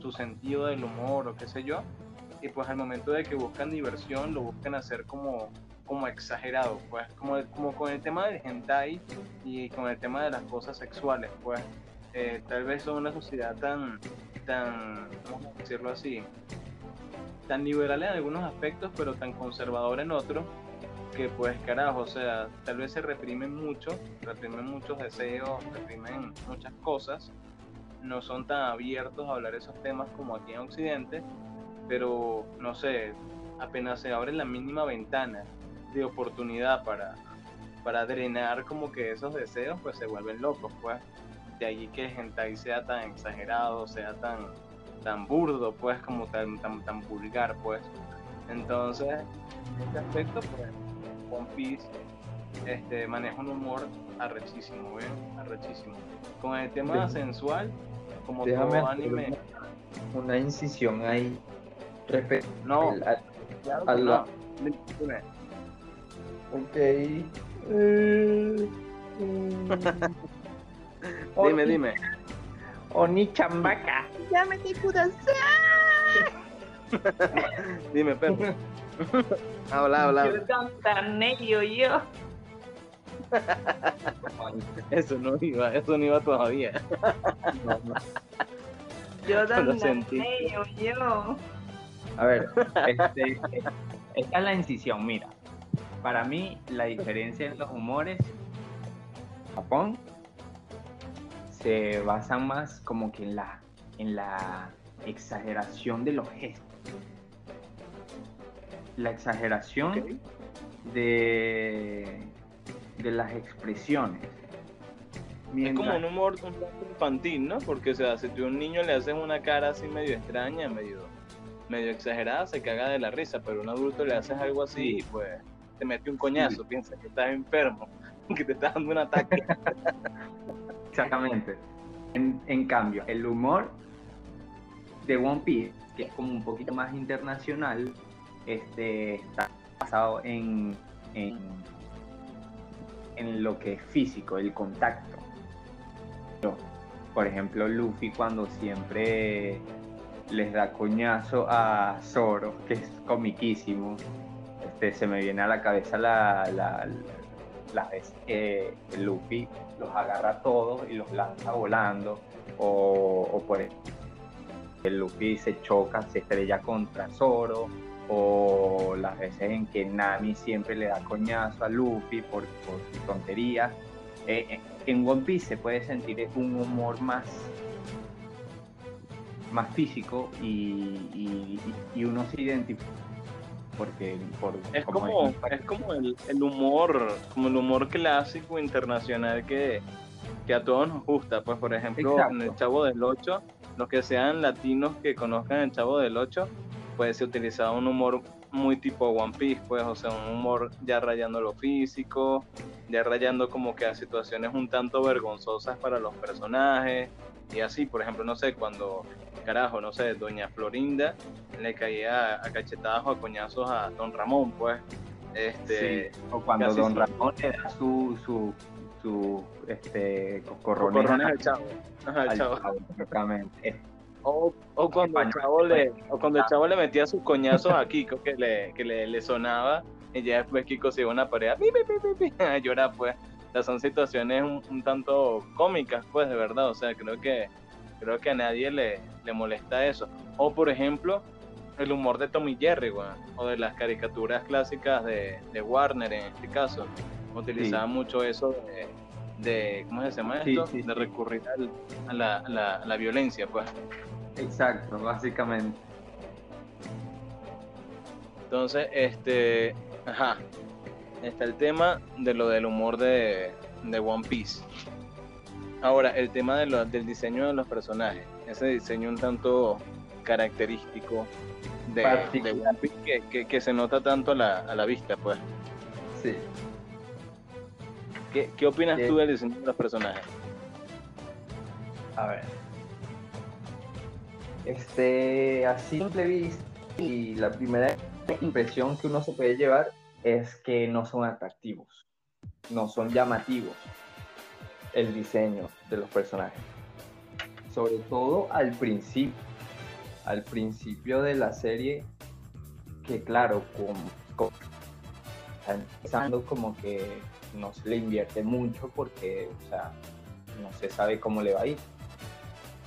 A: su sentido del humor o qué sé yo, y pues al momento de que buscan diversión lo buscan hacer como, como exagerado, pues como, como con el tema del hentai y con el tema de las cosas sexuales, pues eh, tal vez son una sociedad tan, tan, vamos a decirlo así, tan liberal en algunos aspectos, pero tan conservador en otros, que pues carajo, o sea, tal vez se reprimen mucho, reprimen muchos deseos, reprimen muchas cosas, no son tan abiertos a hablar esos temas como aquí en Occidente, pero no sé, apenas se abre la mínima ventana de oportunidad para, para drenar como que esos deseos, pues se vuelven locos, pues. De allí que el hentai sea tan exagerado, sea tan, tan burdo, pues, como tan, tan, tan vulgar, pues. Entonces, en este aspecto, pues, One Piece este, maneja un humor arrechísimo, ¿ven? Arrechísimo. Con el tema sensual, como
C: Déjame
A: todo anime.
C: Una incisión ahí respecto
A: No,
C: al- al-
A: claro no.
C: Ok. Eh, mm.
A: Dime, dime.
C: Oni chambaka.
A: Dime, perro. habla, habla.
B: Yo yo.
A: Eso no iba, eso no iba todavía.
B: Yo
A: Lo sentí.
B: yo. A ver, este, esta es la incisión, mira. Para mí, la diferencia en los humores Japón se basa más como que en la, en la exageración de los gestos. La exageración de, de las expresiones.
A: Es como un humor un infantil, ¿no? Porque, o sea, si tú a un niño le haces una cara así medio extraña, medio, medio exagerada, se caga de la risa, pero a un adulto le haces algo así y pues te mete un coñazo, piensa que estás enfermo, que te estás dando un ataque.
B: Exactamente. En, cambio, el humor de One Piece, que es como un poquito más internacional, este, está basado en, en, en lo que es físico, el contacto. Por ejemplo, Luffy cuando siempre les da coñazo a Zoro, que es comiquísimo. Este, se me viene a la cabeza la, la, veces que Luffy los agarra todos y los lanza volando, o, por ejemplo, el Luffy se choca, se estrella contra Zoro, o las veces en que Nami siempre le da coñazo a Luffy por, por tonterías. Eh, eh, en One Piece se puede sentir un humor más más físico y, y- y uno se identifica porque por,
A: Es
B: como
A: como,
B: es-
A: como el, el humor, como el humor clásico internacional que, que a todos nos gusta. Pues por ejemplo,
B: Exacto.
A: en el Chavo del 8, los que sean latinos que conozcan el Chavo del 8, pues se utilizaba un humor muy tipo One Piece, pues, o sea, un humor ya rayando lo físico, ya rayando como que a situaciones un tanto vergonzosas para los personajes, y así, por ejemplo, no sé, cuando, carajo, no sé, Doña Florinda le caía a cachetadas o a coñazos a Don Ramón, pues, este,
B: Sí, o cuando Don. Ramón le da su, su, su este, cocorrones al-
A: chavo. Ajá, al chavo.
B: chavo, exactamente. Es-
A: O, o cuando el chavo le, o cuando el chavo le metía sus coñazos a Kiko que le, que le, le sonaba y ya después Kiko se iba a una pared a, a llorar pues. Sea, son situaciones un, un tanto cómicas pues de verdad. O sea, creo que creo que a nadie le, le molesta eso. O por ejemplo, el humor de Tommy Jerry, o de las caricaturas clásicas de, de Warner en este caso. Utilizaban mucho eso de, de- ¿cómo se llama esto?
B: sí,
A: de recurrir al- a, la, a la- a la violencia, pues.
B: Exacto, básicamente.
A: Entonces, este, ajá, está el tema de lo del humor de, de One Piece. Ahora, el tema de lo- del diseño de los personajes, ese diseño un tanto característico de, de One Piece que, que- que se nota tanto a la, a la vista, pues.
C: Sí.
A: ¿Qué, qué opinas
C: Sí.
A: tú del diseño de los personajes?
C: A ver. Este, a simple vista, y la primera impresión que uno se puede llevar es que no son atractivos, no son llamativos el diseño de los personajes. Sobre todo al principio, al principio de la serie, que claro, como, empezando como que no se le invierte mucho porque, o sea, no se sabe cómo le va a ir.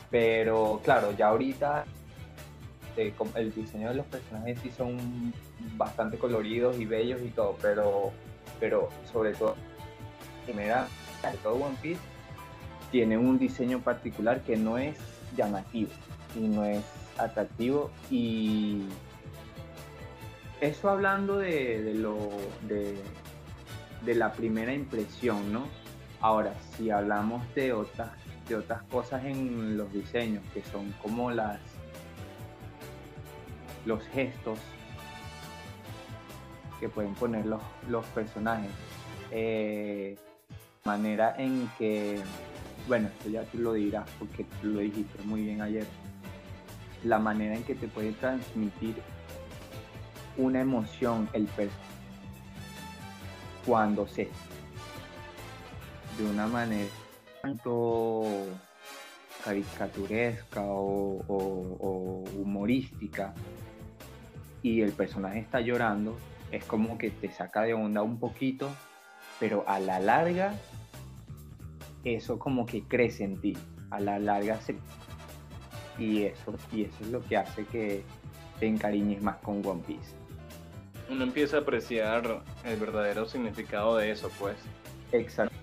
C: Pero claro, ya ahorita el diseño de los personajes sí son bastante coloridos y bellos y todo, pero, pero sobre todo, primera, sobre todo One Piece, tiene un diseño particular que no es llamativo y no es atractivo y eso hablando de, lo de la primera impresión, ¿no? Ahora, si hablamos de otras
B: de otras cosas en los diseños, que son como las los gestos que pueden poner los, los personajes. Eh, manera en que, bueno, esto ya tú lo dirás porque tú lo dijiste muy bien ayer, la manera en que te puede transmitir una emoción el personaje cuando se de una manera tanto caricaturesca o, humorística y el personaje está llorando, es como que te saca de onda un poquito, pero a la larga eso como que crece en ti, a la larga se... Y eso, y eso es lo que hace que te encariñes más con One Piece.
A: Uno empieza a apreciar el verdadero significado de eso, pues.
B: Exacto.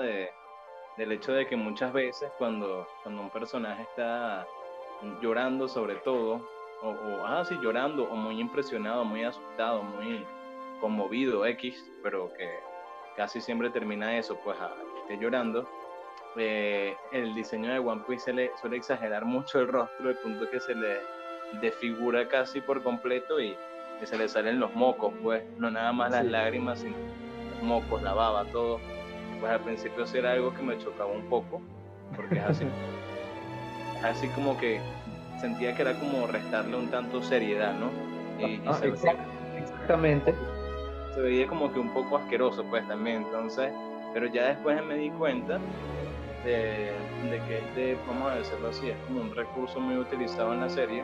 A: de, del hecho de que muchas veces cuando, cuando un personaje está llorando sobre todo, o, o ah, llorando, o muy impresionado, muy asustado, muy conmovido, X, pero que casi siempre termina eso, pues a que esté llorando, eh, el diseño de One Piece se le suele exagerar mucho el rostro, el punto que se le desfigura casi por completo y que se le salen los mocos, pues no nada más las lágrimas, sino los mocos, la baba, todo. Pues al principio sí era algo que me chocaba un poco, porque es así, así como que sentía que era como restarle un tanto seriedad, ¿no?
B: Y, ah, exactamente.
A: Se veía como que un poco asqueroso, pues también, entonces, pero ya después me di cuenta de, que este, vamos a decirlo así, es como un recurso muy utilizado en la serie,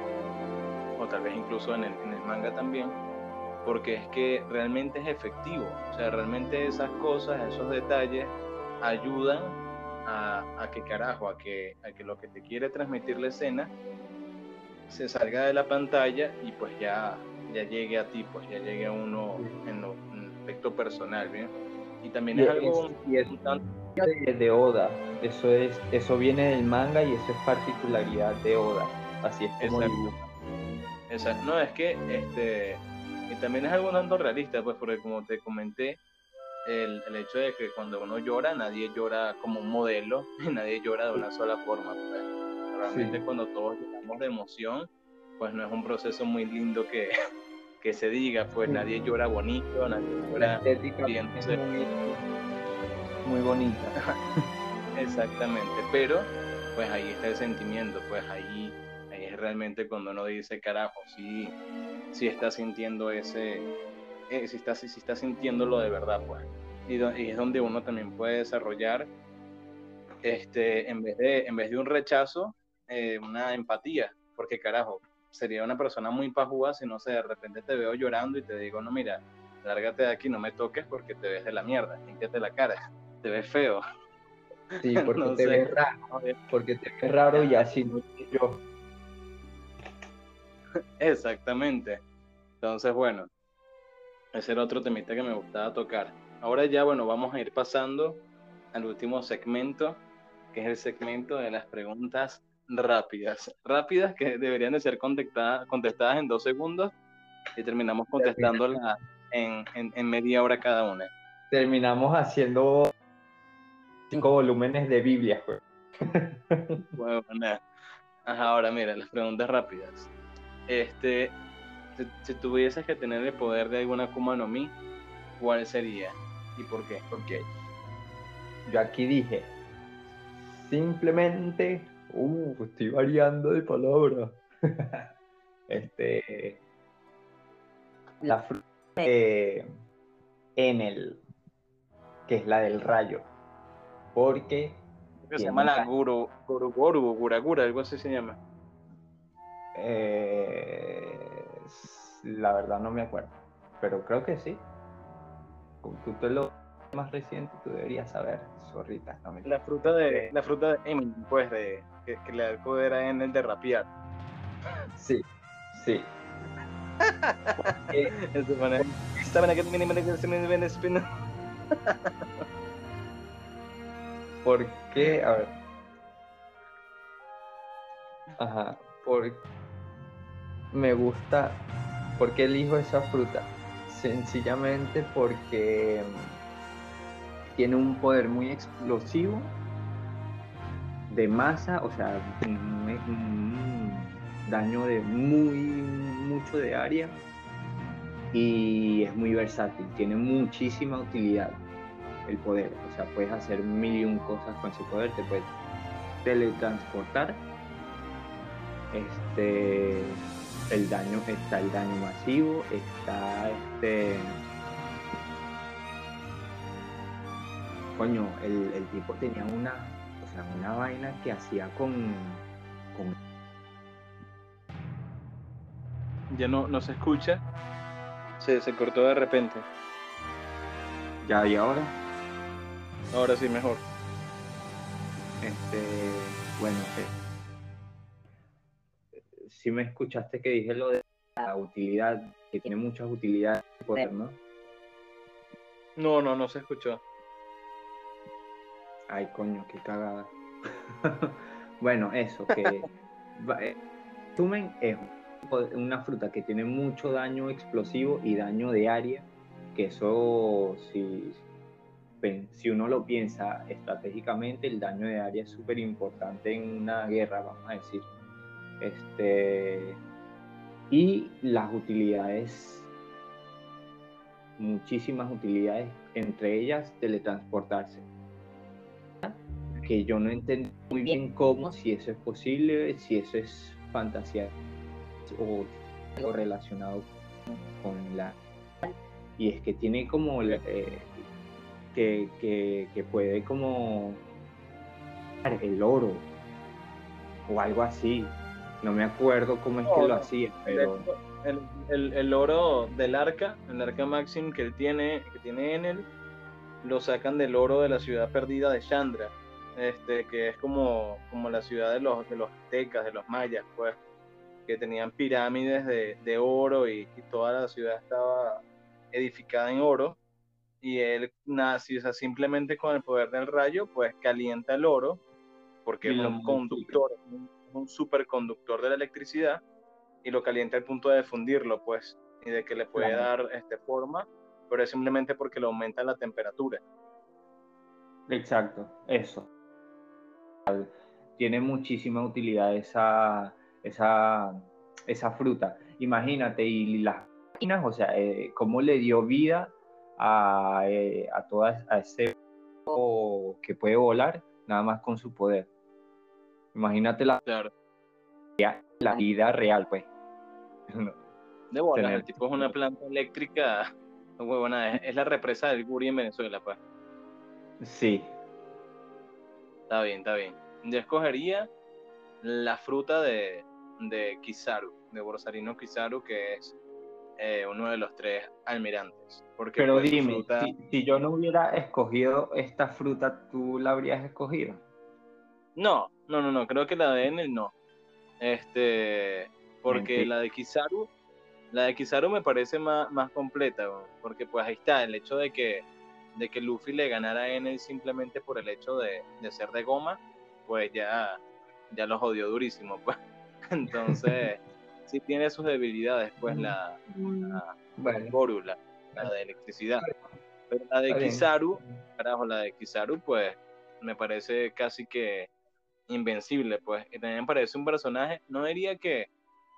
A: o tal vez incluso en el, en el manga también, porque es que realmente es efectivo. O sea, realmente esas cosas, esos detalles ayudan a, que carajo, a que, a que lo que te quiere transmitir la escena se salga de la pantalla y pues ya, ya llegue a ti, pues ya llegue a uno en, lo, aspecto personal, ¿bien? Y también es, algo
B: de, Oda, eso es, eso viene del manga y eso es particularidad de Oda, así es como
A: Exacto. No, es que este y también es algo tanto realista, pues porque como te comenté, el, el, hecho de que cuando uno llora, nadie llora como un modelo nadie llora de una sola forma. Pues. Realmente cuando todos lloramos de emoción, pues no es un proceso muy lindo que, que se diga, pues nadie llora bonito, nadie llora
B: bien. Muy, muy bonita.
A: Exactamente, pero pues ahí está el sentimiento, pues ahí, ahí es realmente cuando uno dice, carajo, sí, si está sintiendo ese, eh, si, está, si está sintiéndolo de verdad, pues. Y, es donde uno también puede desarrollar, este, en, vez de, en vez de un rechazo, eh, una empatía, porque carajo, sería una persona muy pajúa si no sé, de repente te veo llorando y te digo, no, mira, lárgate de aquí, no me toques porque te ves de la mierda, límpiate la cara, te ves feo.
B: Sí, porque te ves raro, porque te ves raro y así no yo.
A: Exactamente. Entonces, bueno, ese era otro temita que me gustaba tocar. Ahora ya, bueno, vamos a ir pasando al último segmento, que es el segmento de las preguntas rápidas. Rápidas que deberían de ser contestadas, contestadas en dos segundos y terminamos contestándolas en, en, media hora cada una.
B: Terminamos haciendo cinco volúmenes de Biblia. Pues.
A: Bueno, ahora mira, las preguntas rápidas. Este, si, tuvieses que tener el poder de alguna Akuma no Mi, ¿cuál sería? ¿Y por qué?
B: Porque yo aquí dije, simplemente, uh, estoy variando de palabra. este, la fruta de Enel, que es la del rayo. Porque
A: se llama la Guru, Guru, Guru, Gura, Gura, algo así se llama.
B: Eh, la verdad no me acuerdo, pero creo que sí. Tú te lo más reciente, tú deberías saber, zorrita.
A: la fruta de la fruta de Emily, pues, de, que, le da el poder a en el de rapear.
B: Sí, sí. ¿Por qué? A ver. Ajá. Por me gusta, ¿por qué elijo esa fruta? Sencillamente porque tiene un poder muy explosivo de masa, o sea, un, daño de muy mucho de área y es muy versátil, tiene muchísima utilidad el poder, o sea, puedes hacer mil y un cosas con ese poder, te puedes teletransportar, este, el daño, está el daño masivo, está este, coño, el, el tipo tenía una, o sea, una vaina que hacía con, con
A: Ya no, no se escucha. Se, se cortó de repente.
B: ya y ahora,
A: Ahora sí, mejor.
B: este, bueno, eh, si me escuchaste que dije lo de la utilidad, que tiene muchas utilidades ¿no?
A: No, no, no se escuchó.
B: Ay, coño, qué cagada. bueno, eso, que va- eh, Sumen es una fruta que tiene mucho daño explosivo y daño de área, que eso, si, si uno lo piensa estratégicamente, el daño de área es súper importante en una guerra, vamos a decir. Este, y las utilidades, muchísimas utilidades, entre ellas teletransportarse que yo no entendí muy bien cómo, si eso es posible, si eso es fantasía o algo relacionado con la... Y es que tiene como... eh, que, que, que puede como... El oro o algo así. No me acuerdo cómo es que lo hacía, pero...
A: El, el, el oro del arca, el arca Maxim que él tiene, que tiene en él, lo sacan del oro de la ciudad perdida de Chandra, este, que es como, como la ciudad de los, de los aztecas, de los mayas, pues, que tenían pirámides de, de oro y, y toda la ciudad estaba edificada en oro. Y él nace, o sea, simplemente con el poder del rayo, pues calienta el oro, porque
B: Y
A: es un conductor, un, un superconductor de la electricidad, y lo calienta al punto de fundirlo, pues, y de que le puede
B: Claro.
A: dar este, forma, pero es simplemente porque le aumenta la temperatura.
B: Exacto, eso. Tiene muchísima utilidad esa, esa, esa fruta. Imagínate, y las máquinas, o sea, eh, cómo le dio vida a, eh, a toda a ese que puede volar nada más con su poder. Imagínate la,
A: Claro.
B: la vida real, pues.
A: De bolas,
B: Tener-
A: el tipo es una planta eléctrica, huevona, es, es la represa del Guri en Venezuela, pues.
B: Sí,
A: Está bien, está bien. Yo escogería la fruta de, de Kizaru, de Borsarino Kizaru, que es eh, uno de los tres almirantes. Porque
B: pero
A: pues,
B: dime,
A: fruta-
B: si, si yo no hubiera escogido esta fruta, ¿tú la habrías escogido?
A: No, no, no, no, creo que la de Enel no. Este, porque
B: Mentira.
A: la de Kizaru, la de Kizaru me parece más, más completa, porque pues ahí está, el hecho de que, de que Luffy le ganara a Enel simplemente por el hecho de, de ser de goma, pues ya, ya lo jodió durísimo, pues. Entonces, sí tiene sus debilidades, pues la, la
B: Bueno,
A: Boru, la, la de electricidad. Pero la de. Kizaru, carajo, la de Kizaru, pues me parece casi que invencible, pues. Y también parece un personaje, no diría que,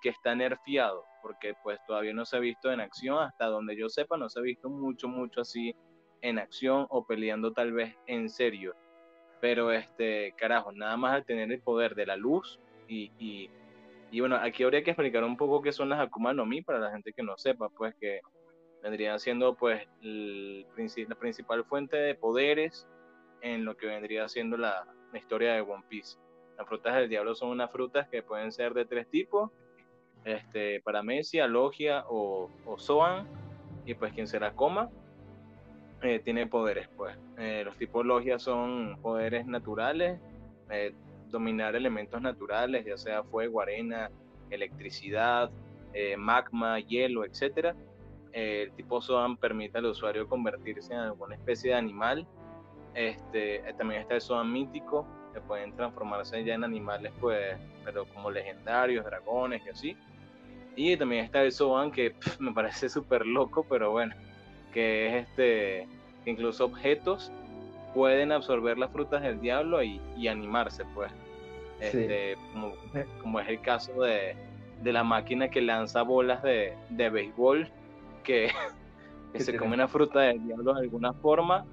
A: que está nerfeado, porque pues todavía no se ha visto en acción, hasta donde yo sepa, no se ha visto mucho, mucho así en acción o peleando tal vez en serio. Pero este, carajo, nada más al tener el poder de la luz y, y, y bueno, aquí habría que explicar un poco qué son las Akuma no Mi para la gente que no sepa, pues que vendrían siendo pues el la principal fuente de poderes en lo que vendría siendo la, la historia de One Piece. Las frutas del diablo son unas frutas que pueden ser de tres tipos, este, paramecia, logia o, o zoan, y pues quien se coma eh, tiene poderes, pues. Eh, los tipos logia son poderes naturales, eh, dominar elementos naturales, ya sea fuego, arena, electricidad, magma, hielo, etcétera. El tipo Zoan permite al usuario convertirse en alguna especie de animal. Este, eh, también está el Zoan mítico, que pueden transformarse ya en animales, pues, pero como legendarios, dragones y así. Y también está el Zoan, que me parece súper loco, pero bueno, que es este, que incluso objetos pueden absorber las frutas del diablo y, animarse, pues. Este, como, es el caso de, la máquina que lanza bolas de, béisbol, que, se come una fruta del diablo de alguna forma,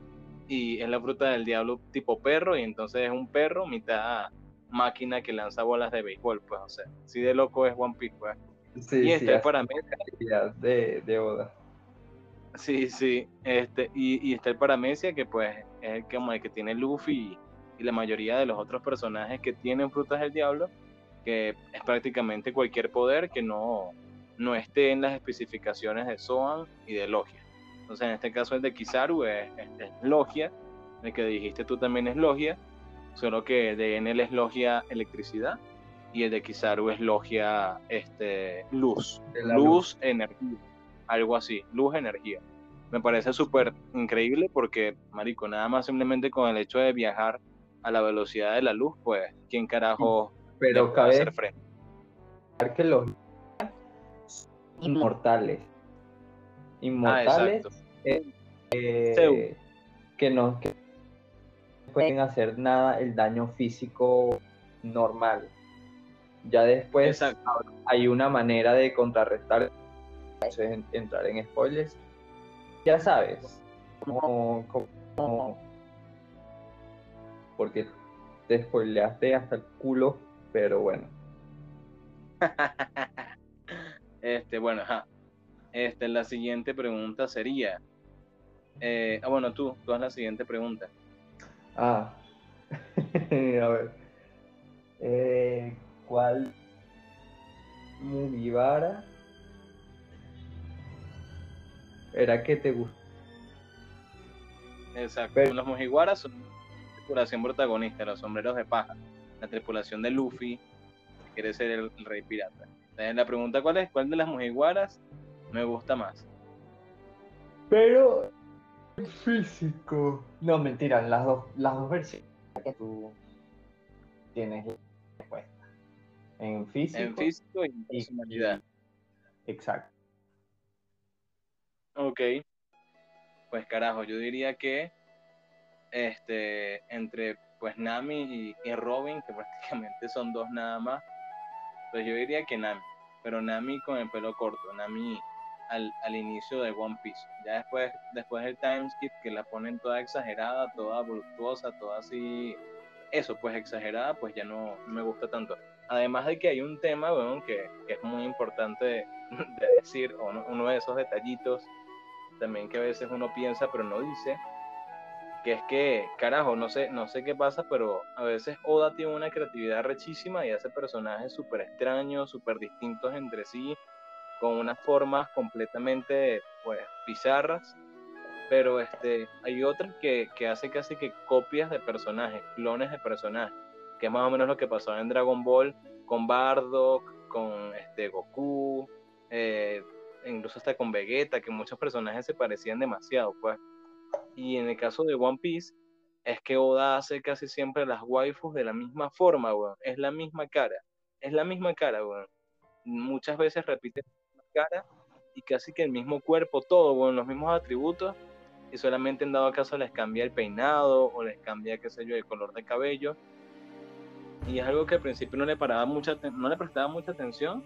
A: y es la fruta del diablo tipo perro, y entonces es un perro mitad máquina que lanza bolas de béisbol, pues, o sea, si de loco es One Piece, pues.
C: y este es para mí. De, de Oda.
A: Sí, sí, este, y, está el Paramecia, que pues es el, como el que tiene Luffy y, la mayoría de los otros personajes que tienen frutas del diablo, que es prácticamente cualquier poder que no, no esté en las especificaciones de Zoan y de Logia. Entonces, en este caso el de Kizaru es, Logia, el que dijiste tú también es Logia, solo que de él es Logia electricidad y el de Kizaru es Logia este, luz, luz, energía algo así, luz, energía. Me parece súper increíble porque, marico, nada más simplemente con el hecho de viajar a la velocidad de la luz, pues, ¿quién carajo
C: Pero cabe hacer frente? que los inmortales. Inmortales. Ah, eh, que no pueden hacer nada el daño físico normal. Ya después hay una manera de contrarrestar entonces entrar en spoilers. Ya sabes, como, porque te spoileaste hasta el culo, pero bueno.
A: este, bueno, Este, la siguiente pregunta sería. Eh, ah, bueno, tú, tú haz la siguiente pregunta.
C: Ah, a ver. Eh, ¿Cuál Mugibara era que te gusta.
A: Exacto. Los Mojiguaras son la tripulación protagonista, los sombreros de paja, la tripulación de Luffy, que quiere ser el, rey pirata. Entonces, la pregunta cuál es, ¿cuál de las Mojiguaras me gusta más?
C: Pero físico. No, mentira, las dos, las dos versiones que tú tienes respuesta. En físico.
A: En físico y en personalidad.
C: Exacto.
A: Ok. Pues carajo, yo diría que este entre pues Nami y, Robin, que prácticamente son dos nada más, pues yo diría que Nami, pero Nami con el pelo corto, Nami al, al inicio de One Piece. Ya después, después del timeskip que la ponen toda exagerada, toda voluptuosa, toda así, eso pues exagerada, pues ya no, me gusta tanto. Además de que hay un tema, bueno, que, es muy importante de, decir, uno de esos detallitos también que a veces uno piensa pero no dice, que es que, carajo, no sé, no sé qué pasa, pero a veces Oda tiene una creatividad rechísima y hace personajes súper extraños, súper distintos entre sí, con unas formas completamente, pues, bizarras, pero este, hay otras que, que hace casi que copias de personajes, clones de personajes, que es más o menos lo que pasó en Dragon Ball con Bardock, con este, Goku, eh, incluso hasta con Vegeta, que muchos personajes se parecían demasiado, pues. Y en el caso de One Piece, es que Oda hace casi siempre las waifus de la misma forma, weón. Es la misma cara. Es la misma cara, weón. Muchas veces repite cara y casi que el mismo cuerpo, todo, weón, los mismos atributos. Y solamente en dado caso les cambia el peinado o les cambia, qué sé yo, el color de cabello. Y es algo que al principio no le, paraba mucha, no le prestaba mucha atención,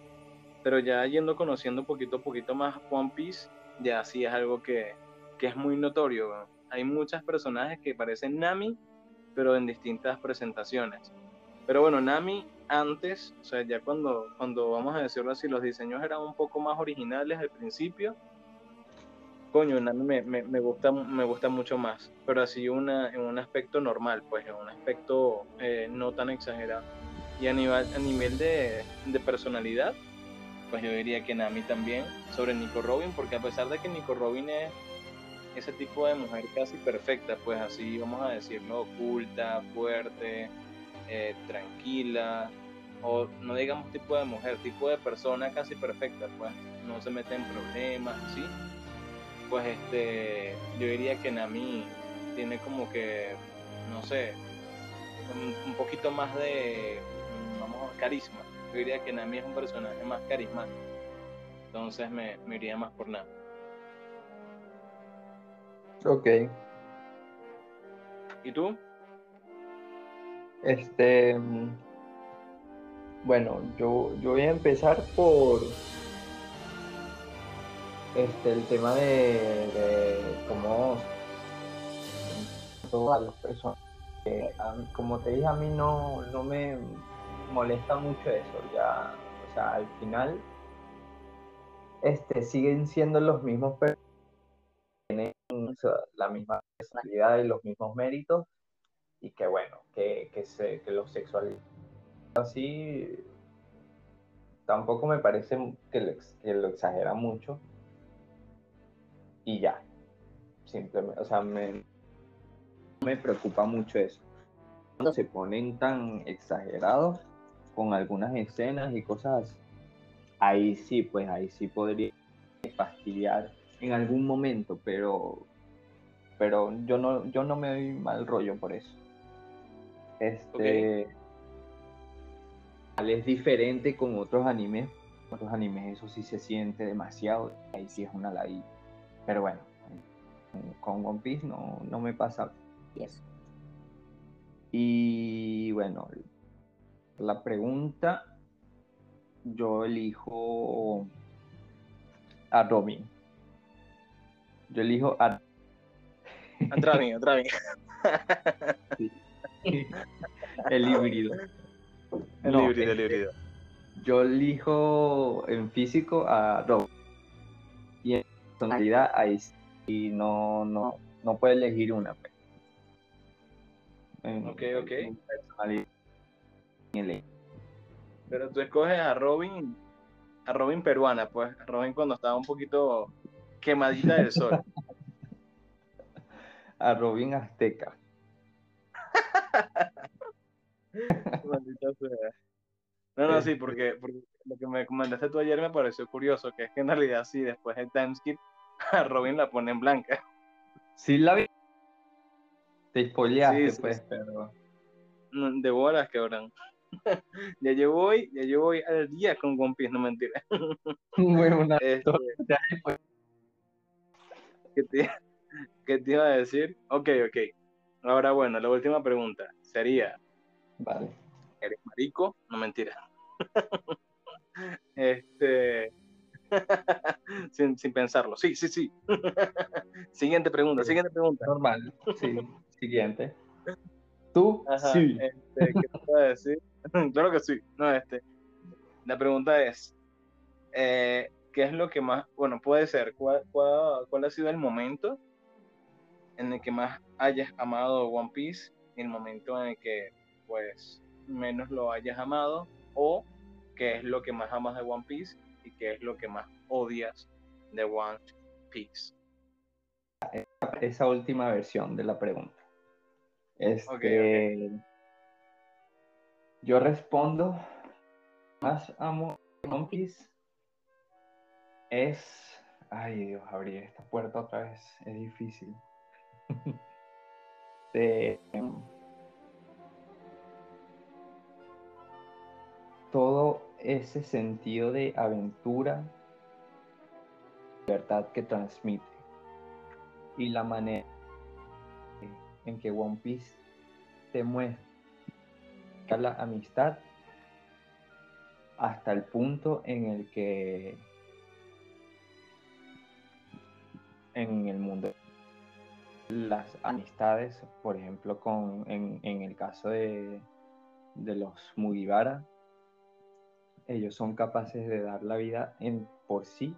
A: pero ya yendo conociendo poquito a poquito más One Piece, ya sí es algo que, que es muy notorio. Hay muchos personajes que parecen Nami, pero en distintas presentaciones. Pero bueno, Nami antes, o sea, ya cuando, cuando vamos a decirlo así, los diseños eran un poco más originales al principio. Coño, Nami me, me, me gusta, me gusta mucho más, pero así una, en un aspecto normal, pues en un aspecto eh, no tan exagerado. Y a nivel, a nivel de, de personalidad, pues yo diría que Nami también sobre Nico Robin, porque a pesar de que Nico Robin es ese tipo de mujer casi perfecta, pues así vamos a decirlo, oculta, fuerte, eh, tranquila, o no digamos tipo de mujer, tipo de persona casi perfecta, pues no se mete en problemas, ¿sí? Pues este, yo diría que Nami tiene como que, no sé, un, poquito más de, vamos, carisma yo diría que Nami es un personaje más carismático. Entonces me, iría más por Nami.
C: Ok.
A: ¿Y tú?
B: Este, bueno, yo, yo voy a empezar por este, el tema de, cómo todas las personas. como te dije, a mí no, no me molesta mucho eso. Ya, o sea, al final este, siguen siendo los mismos tienen la misma personalidad y los mismos méritos y que bueno, que, que, se, que los así tampoco me parece que lo, exagera mucho y ya, simplemente, o sea, me, me preocupa mucho eso. Cuando se ponen tan exagerados con algunas escenas y cosas ahí sí, pues ahí sí podría fastidiar en algún momento, pero pero yo no yo no me doy mal rollo por eso. Este es diferente con otros animes. Otros animes eso sí se siente demasiado. Ahí sí es una ladilla. Pero bueno, con One Piece no, no me pasa eso. Y bueno, la pregunta, yo elijo a Robin. Yo elijo a...
A: Otra vez, otra vez.
B: El híbrido.
A: El híbrido, el híbrido.
B: Yo elijo en físico a Rob. Y en personalidad ahí y no, no, no puedo elegir una. Pues.
A: En, ok, ok. Pero tú escoges a Robin, a Robin peruana, pues, a Robin cuando estaba un poquito quemadita del sol.
B: a Robin azteca.
A: No, no, sí, porque, lo que me comentaste tú ayer me pareció curioso, que es que en realidad sí, después del timeskip, a Robin la pone en blanca.
B: Sí, la vi. Te spoileaste, pues, pero...
A: De bolas, cabrón. ya yo voy, ya yo voy al día con One Piece, no mentira.
B: Bueno,
A: este, ¿qué, te, ¿Qué te iba a decir? Ok, ok. Ahora, bueno, la última pregunta sería...
B: Vale
A: eres marico, no mentira. este, sin, pensarlo, sí, sí, sí. siguiente pregunta, siguiente pregunta.
B: Normal, sí, siguiente. ¿Tú?
A: sí. Este, ¿Qué te puedo decir? claro que sí. No, este, la pregunta es, eh, ¿qué es lo que más, bueno, puede ser, ¿cuál, cuál, cuál ha sido el momento en el que más hayas amado One Piece y el momento en el que, pues, menos lo hayas amado o qué es lo que más amas de One Piece y qué es lo que más odias de One Piece.
B: Esa última versión de la pregunta. Este, Yo respondo, más amo One Piece es... Ay Dios, abrir esta puerta otra vez es difícil. De, todo ese sentido de aventura, libertad que transmite. Y la manera en que One Piece te muestra la amistad hasta el punto en el que en el mundo las amistades, por ejemplo, con, en, el caso de, de los Mugibara, ellos son capaces de dar la vida en por sí,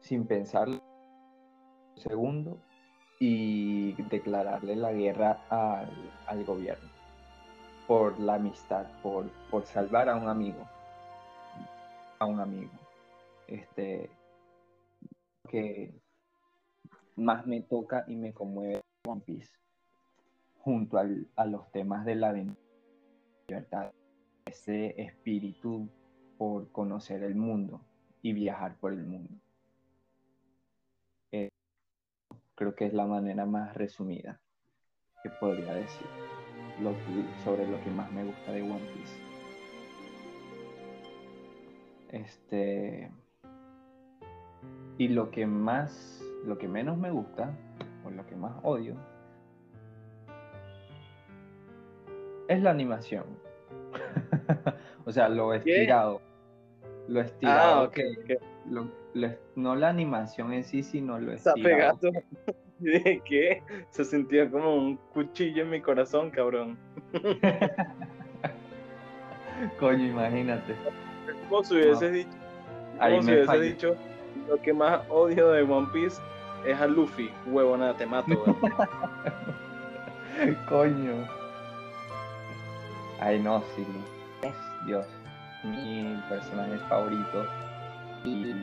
B: sin pensar un segundo y declararle la guerra al, gobierno por la amistad, por, por salvar a un amigo, a un amigo. Este, que más me toca y me conmueve One Piece junto a los temas de la libertad ese espíritu por conocer el mundo y viajar por el mundo. Eh, creo que es la manera más resumida que podría decir sobre lo que más me gusta de One Piece. Este y lo que más, lo que menos me gusta o lo que más odio es la animación. o sea, lo estirado. Lo estirado.
A: Ah, ok,
B: que- lo- lo- no la animación en sí, sino lo
A: Está
B: estirado.
A: pegado. ¿De qué? Se sentía como un cuchillo en mi corazón, cabrón.
B: Coño, imagínate.
A: Como si dicho, como si
B: fallé.
A: dicho, lo que más odio de One Piece es a Luffy. Huevo, nada, te mato.
B: Coño. Ay, no, sí. Es Dios. Mi personaje favorito. Y,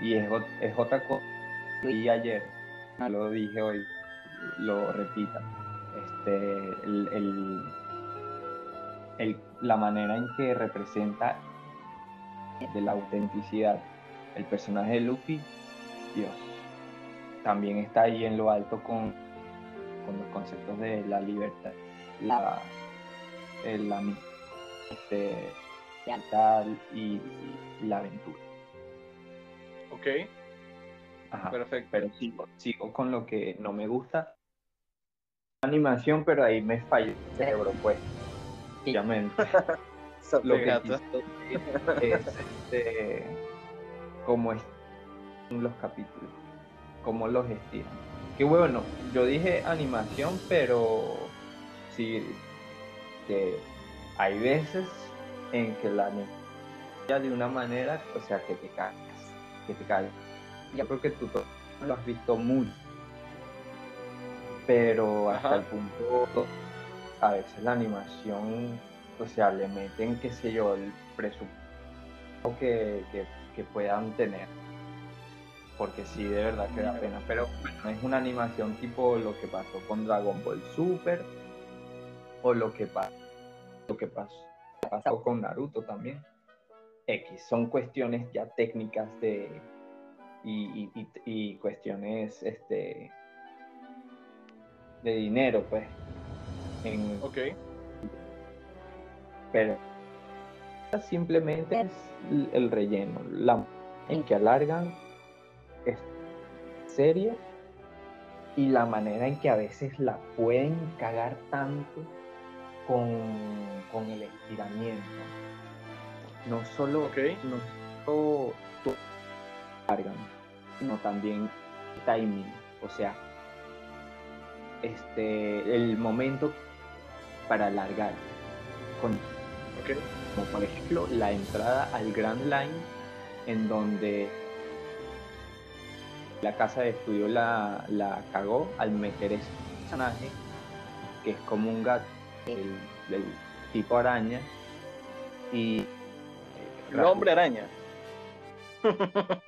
B: y es, es otra cosa. Y ayer, no lo dije hoy, lo repita. Este, el, el- el- la manera en que representa de la autenticidad el personaje de Luffy, Dios. También está ahí en lo alto con con los conceptos de la libertad, la, el, la este, y, y la aventura.
A: ok,
B: Ajá.
A: perfecto.
B: Pero sigo, sigo con lo que no me gusta. Animación, pero ahí me falló el cerebro, pues. Obviamente. Lo que es este, cómo es los capítulos, cómo los estiran. Que bueno, yo dije animación, pero sí, que hay veces en que la animación de una manera, o sea, que te cagas, que te cagas. Yo creo que tú lo has visto mucho, pero hasta
A: Ajá.
B: el punto, a veces la animación, o sea, le meten, qué sé yo, el presupuesto que, que, que puedan tener. Porque sí, de verdad que da pena. Pero no es una animación tipo lo que pasó con Dragon Ball Super o lo que, pa- lo que pasó, pasó con Naruto también. X, son cuestiones ya técnicas de y, y- cuestiones este de dinero pues en,
A: Ok,
B: pero simplemente es el relleno, la en que alargan es serie y la manera en que a veces la pueden cagar tanto con, con el estiramiento. No solo,
A: ok.
B: no solo largan, sino también timing, o sea, este el momento para alargar con
A: Ok,
B: como por ejemplo la entrada al Grand Line en donde la casa de estudio la, la cagó al meter ese personaje que es como un gato el, del tipo araña y
A: el hombre araña.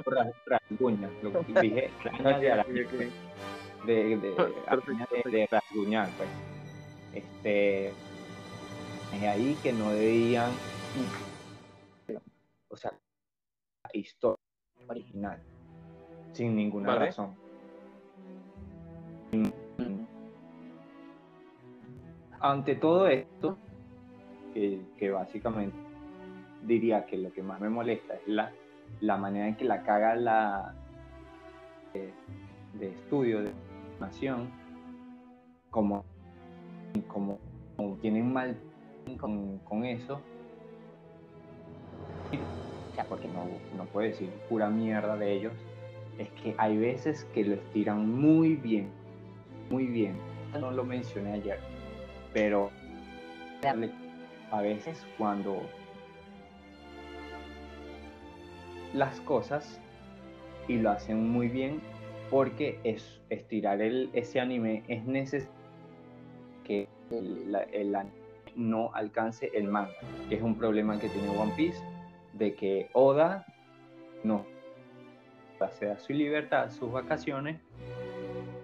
B: ra- rasguña lo que dije araña de, araña, de- de rasguñar pues. Este es ahí que no debían o sea la historia original sin ninguna
A: Vale.
B: razón. Ante todo esto que, que básicamente diría que lo que más me molesta es la, la manera en que la caga la de, de estudio de animación como como, como tienen mal con, con eso. Porque no, no puedo decir pura mierda de ellos es que hay veces que lo estiran muy bien muy bien. No lo mencioné ayer pero a veces cuando las cosas y lo hacen muy bien porque es estirar el, ese anime es necesario que el, el anime no alcance el manga, es un problema que tiene One Piece, de que Oda no se da su libertad, sus vacaciones,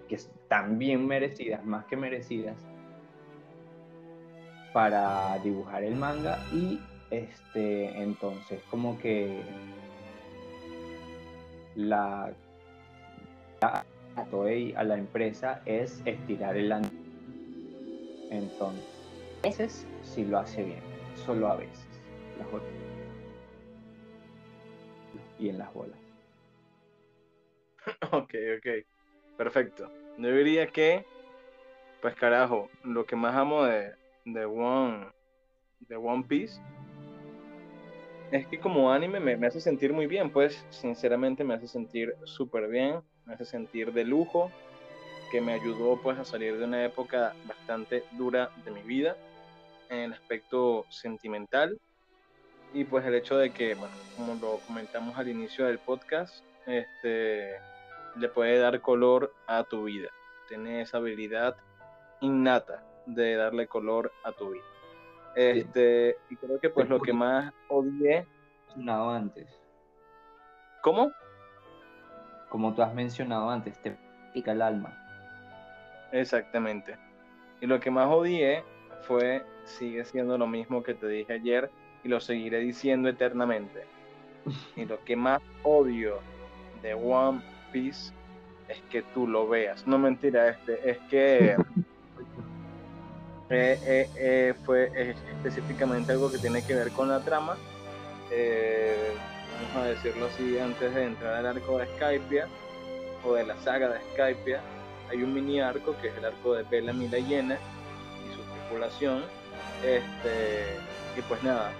B: que están bien merecidas, más que merecidas, para dibujar el manga y este entonces como que la a Toei, a la empresa es estirar el anime. Entonces, a veces sí lo hace bien, solo a veces. Las Y en las bolas.
A: Ok, ok. Perfecto. Yo diría que, pues carajo, lo que más amo de, de One, de One Piece es que como anime me, me, hace sentir muy bien, pues sinceramente me hace sentir súper bien, me hace sentir de lujo, que me ayudó pues a salir de una época bastante dura de mi vida en el aspecto sentimental y pues el hecho de que, bueno, como lo comentamos al inicio del podcast, este, le puede dar color a tu vida, tiene esa habilidad innata de darle color a tu vida. Este, y creo que pues lo que más odié.
B: Mencionado antes.
A: ¿Cómo?
B: Como tú has mencionado antes, te pica el alma.
A: Exactamente. Y lo que más odié fue, sigue siendo lo mismo que te dije ayer y lo seguiré diciendo eternamente. Y lo que más odio de One Piece es que tú lo veas. No mentira, este, es que Eh, eh, eh, fue específicamente algo que tiene que ver con la trama. vamos a decirlo así, antes de entrar al arco de Skypia o de la saga de Skypia, hay un mini arco que es el arco de Bellamy la Hiena y su tripulación. Este, y pues nada,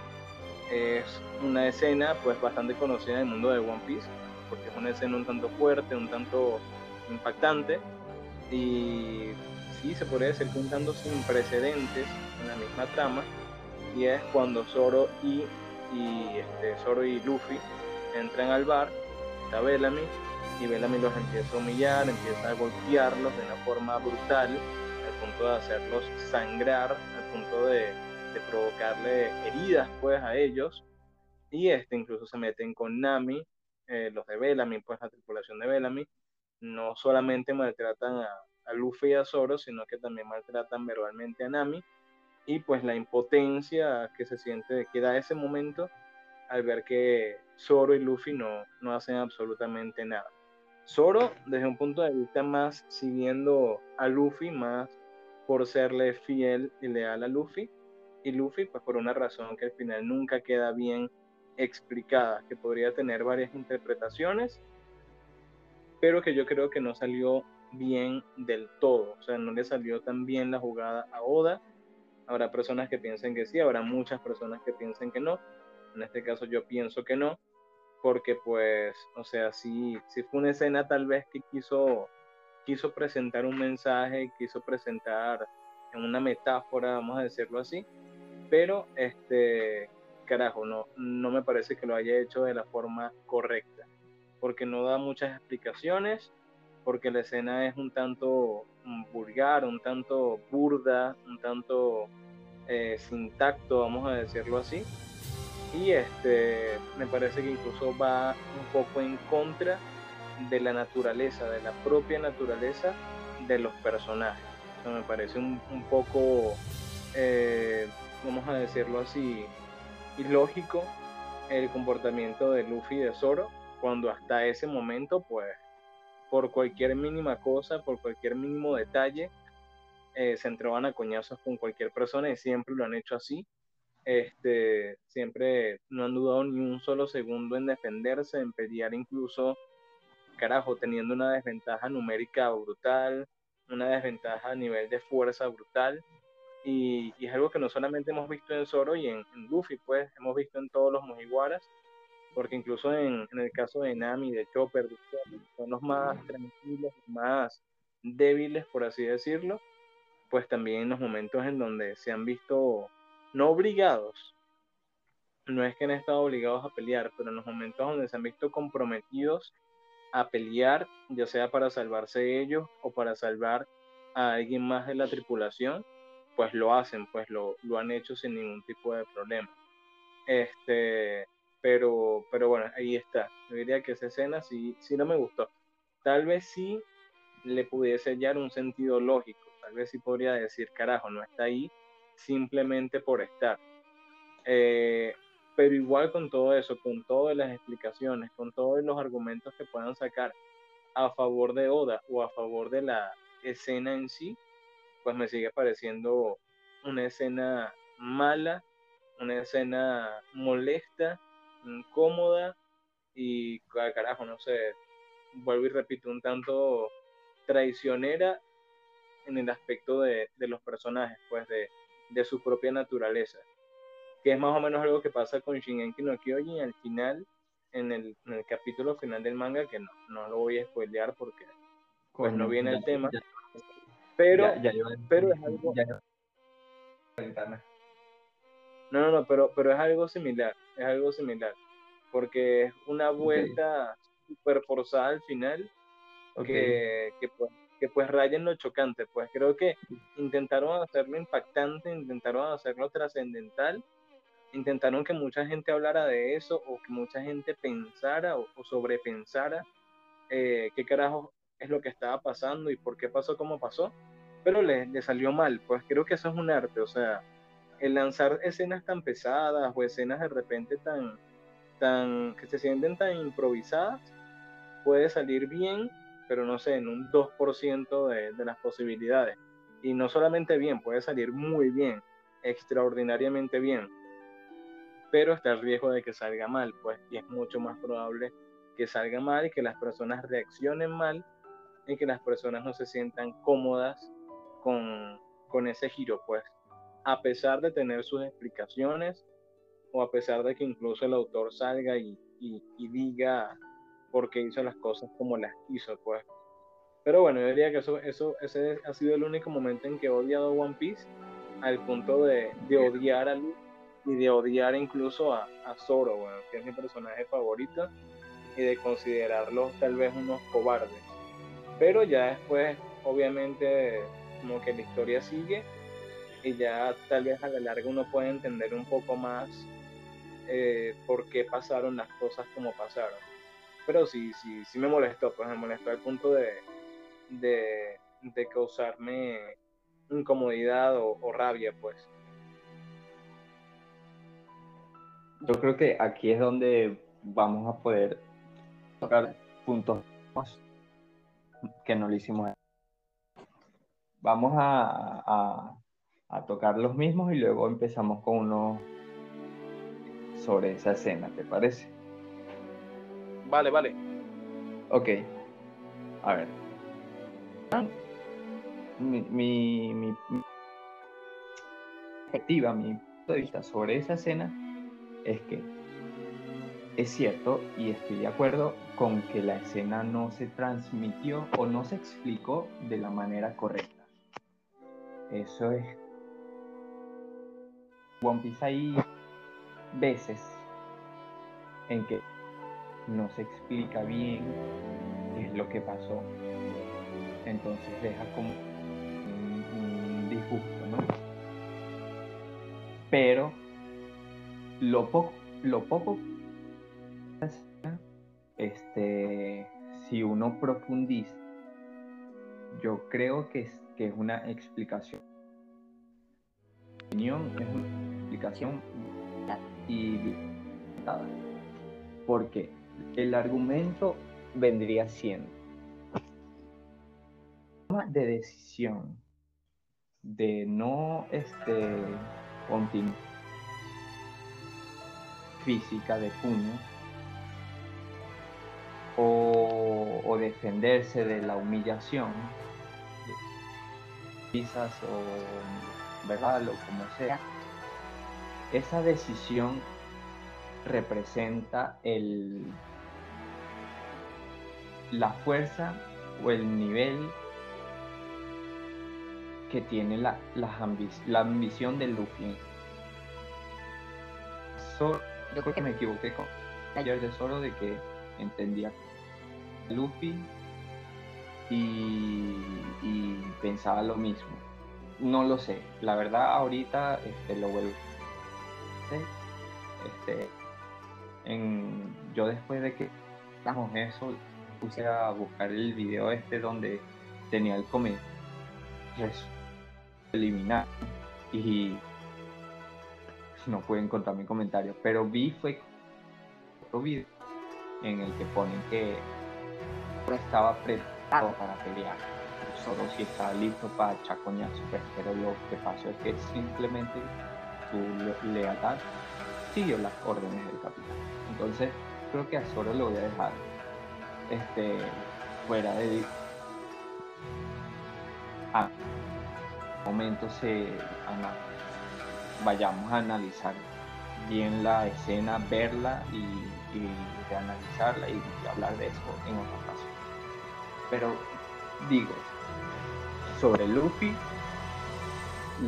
A: es una escena pues bastante conocida en el mundo de One Piece, porque es una escena un tanto fuerte, un tanto impactante y sí se podría decir que un tanto sin precedentes en la misma trama, y es cuando Zoro y, y este, Zoro y Luffy entran al bar, está Bellamy, y Bellamy los empieza a humillar, empieza a golpearlos de una forma brutal, al punto de hacerlos sangrar, al punto de, de provocarle heridas pues a ellos, y este incluso se meten con Nami, eh, los de Bellamy, pues la tripulación de Bellamy, no solamente maltratan a, a Luffy y a Zoro, sino que también maltratan verbalmente a Nami y pues la impotencia que se siente que da ese momento al ver que Zoro y Luffy no, no hacen absolutamente nada. Zoro, desde un punto de vista más siguiendo a Luffy, más por serle fiel y leal a Luffy, y Luffy, pues por una razón que al final nunca queda bien explicada, que podría tener varias interpretaciones, pero que yo creo que no salió bien del todo, o sea, no le salió tan bien la jugada a Oda. Habrá personas que piensen que sí, habrá muchas personas que piensen que no. En este caso yo pienso que no, porque pues, o sea, sí, sí fue una escena tal vez que quiso, quiso presentar un mensaje, quiso presentar en una metáfora, vamos a decirlo así, pero este, carajo, no, me parece que lo haya hecho de la forma correcta, porque no da muchas explicaciones porque la escena es un tanto mm, vulgar, un tanto burda, un tanto eh, sin tacto, vamos a decirlo así. Y este, me parece que incluso va un poco en contra de la naturaleza, de la propia naturaleza de los personajes. me parece un, poco, eh, vamos a decirlo así, ilógico el comportamiento de Luffy y de Zoro, cuando hasta ese momento, pues, por cualquier mínima cosa, por cualquier mínimo detalle, eh, se entraban a coñazos con cualquier persona y siempre lo han hecho así. Este, siempre no han dudado ni un solo segundo en defenderse, en pelear incluso, carajo, teniendo una desventaja numérica brutal, una desventaja a nivel de fuerza brutal. Y, es algo que no solamente hemos visto en Zoro y en, en Luffy, pues hemos visto en todos los Mugiwaras porque incluso en, el caso de Nami, de Chopper, son los más tranquilos, más débiles, por así decirlo, pues también en los momentos en donde se han visto no obligados, no es que han estado obligados a pelear, pero en los momentos donde se han visto comprometidos a pelear, ya sea para salvarse ellos o para salvar a alguien más de la tripulación, pues lo hacen, pues lo, lo han hecho sin ningún tipo de problema. Este, pero, pero bueno, ahí está. Yo diría que esa escena sí, sí no me gustó. Tal vez sí le pudiese hallar un sentido lógico. Tal vez sí podría decir, carajo, no está ahí simplemente por estar. Eh, pero igual con todo eso, con todas las explicaciones, con todos los argumentos que puedan sacar a favor de Oda o a favor de la escena en sí, pues me sigue pareciendo una escena mala, una escena molesta, incómoda y carajo, no sé, vuelvo y repito, un tanto traicionera en el aspecto de, los personajes, pues de, de su propia naturaleza. Que es más o menos algo que pasa con Shingeki no Kyojin al final, en el, en el capítulo final del manga, que no, no lo voy a spoilear porque pues, no viene el tema. Pero, pero es algo... No, no, no, pero, pero es algo similar, es algo similar, porque es una vuelta super forzada al final que, que, pues, que pues raya en lo chocante, pues creo que intentaron hacerlo impactante, intentaron hacerlo trascendental, intentaron que mucha gente hablara de eso o que mucha gente pensara o, sobrepensara eh, qué carajo es lo que estaba pasando y por qué pasó como pasó, pero le, le salió mal, pues creo que eso es un arte, o sea, el lanzar escenas tan pesadas o escenas de repente tan, tan, que se sienten tan improvisadas, puede salir bien, pero no sé, en un 2% de, de las posibilidades. Y no solamente bien, puede salir muy bien, extraordinariamente bien, pero está el riesgo de que salga mal, pues, y es mucho más probable que salga mal y que las personas reaccionen mal y que las personas no se sientan cómodas con, con ese giro, pues a pesar de tener sus explicaciones o a pesar de que incluso el autor salga y, diga por qué hizo las cosas como las hizo, pues. Pero bueno, yo diría que eso, eso, ese ha sido el único momento en que he odiado One Piece al punto de, odiar a Luffy y de odiar incluso a, a Zoro, bueno, que es mi personaje favorito, y de considerarlos tal vez unos cobardes. Pero ya después, obviamente, como que la historia sigue y ya tal vez a la larga uno puede entender un poco más eh, por qué pasaron las cosas como pasaron. Pero sí, sí, sí me molestó, pues me molestó al punto de, de, causarme incomodidad o, rabia, pues.
B: Yo creo que aquí es donde vamos a poder tocar puntos que no lo hicimos. Vamos a, a tocar los mismos y luego empezamos con uno sobre esa escena, ¿te parece?
A: Vale, vale.
B: Ok. A ver. Mi, mi, mi, perspectiva, mi punto de vista sobre esa escena es que es cierto y estoy de acuerdo con que la escena no se transmitió o no se explicó de la manera correcta. Eso es One Piece hay veces en que no se explica bien qué es lo que pasó. Entonces deja como un, disgusto, ¿no? Pero lo poco, lo poco este, si uno profundiza, yo creo que es, que es una explicación. Opinión es una explicación y porque el argumento vendría siendo de decisión de no este continuar física de puños defenderse de la humillación quizás o verdad o como sea esa decisión representa el, la fuerza o el nivel que tiene la, la, ambición de Luffy. yo creo que me equivoqué con ayer de solo de que entendía Luffy y, pensaba lo mismo. No lo sé, la verdad ahorita este, lo vuelvo este, en, yo después de que hagamos eso, puse a buscar el video este donde tenía el comentario eliminar y no pude encontrar mi comentario, pero vi fue otro video en el que ponen que estaba preparado para pelear, solo si estaba listo para chacoñazo, pues, pero lo que pasó es que simplemente su lealtad siguió las órdenes del capitán. Entonces, creo que a Zoro lo voy a dejar este, fuera de. A momento se. vayamos a analizar bien la escena, verla y, y reanalizarla y, y hablar de eso en otra ocasión. Pero digo, sobre Luffy,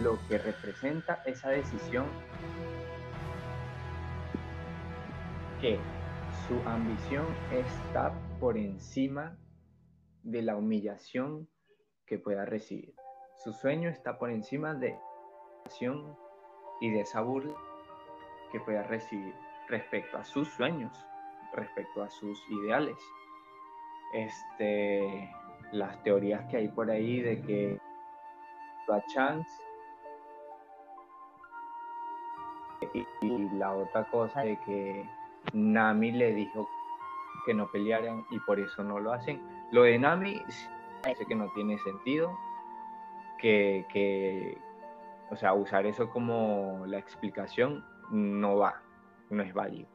B: lo que representa esa decisión que su ambición está por encima de la humillación que pueda recibir. Su sueño está por encima de la humillación y de esa burla que pueda recibir respecto a sus sueños, respecto a sus ideales. Este, las teorías que hay por ahí de que a Chance y, la otra cosa de que Nami le dijo que no pelearan y por eso no lo hacen. Lo de Nami sé que no tiene sentido, que, que, o sea, usar eso como la explicación no va, no es válido.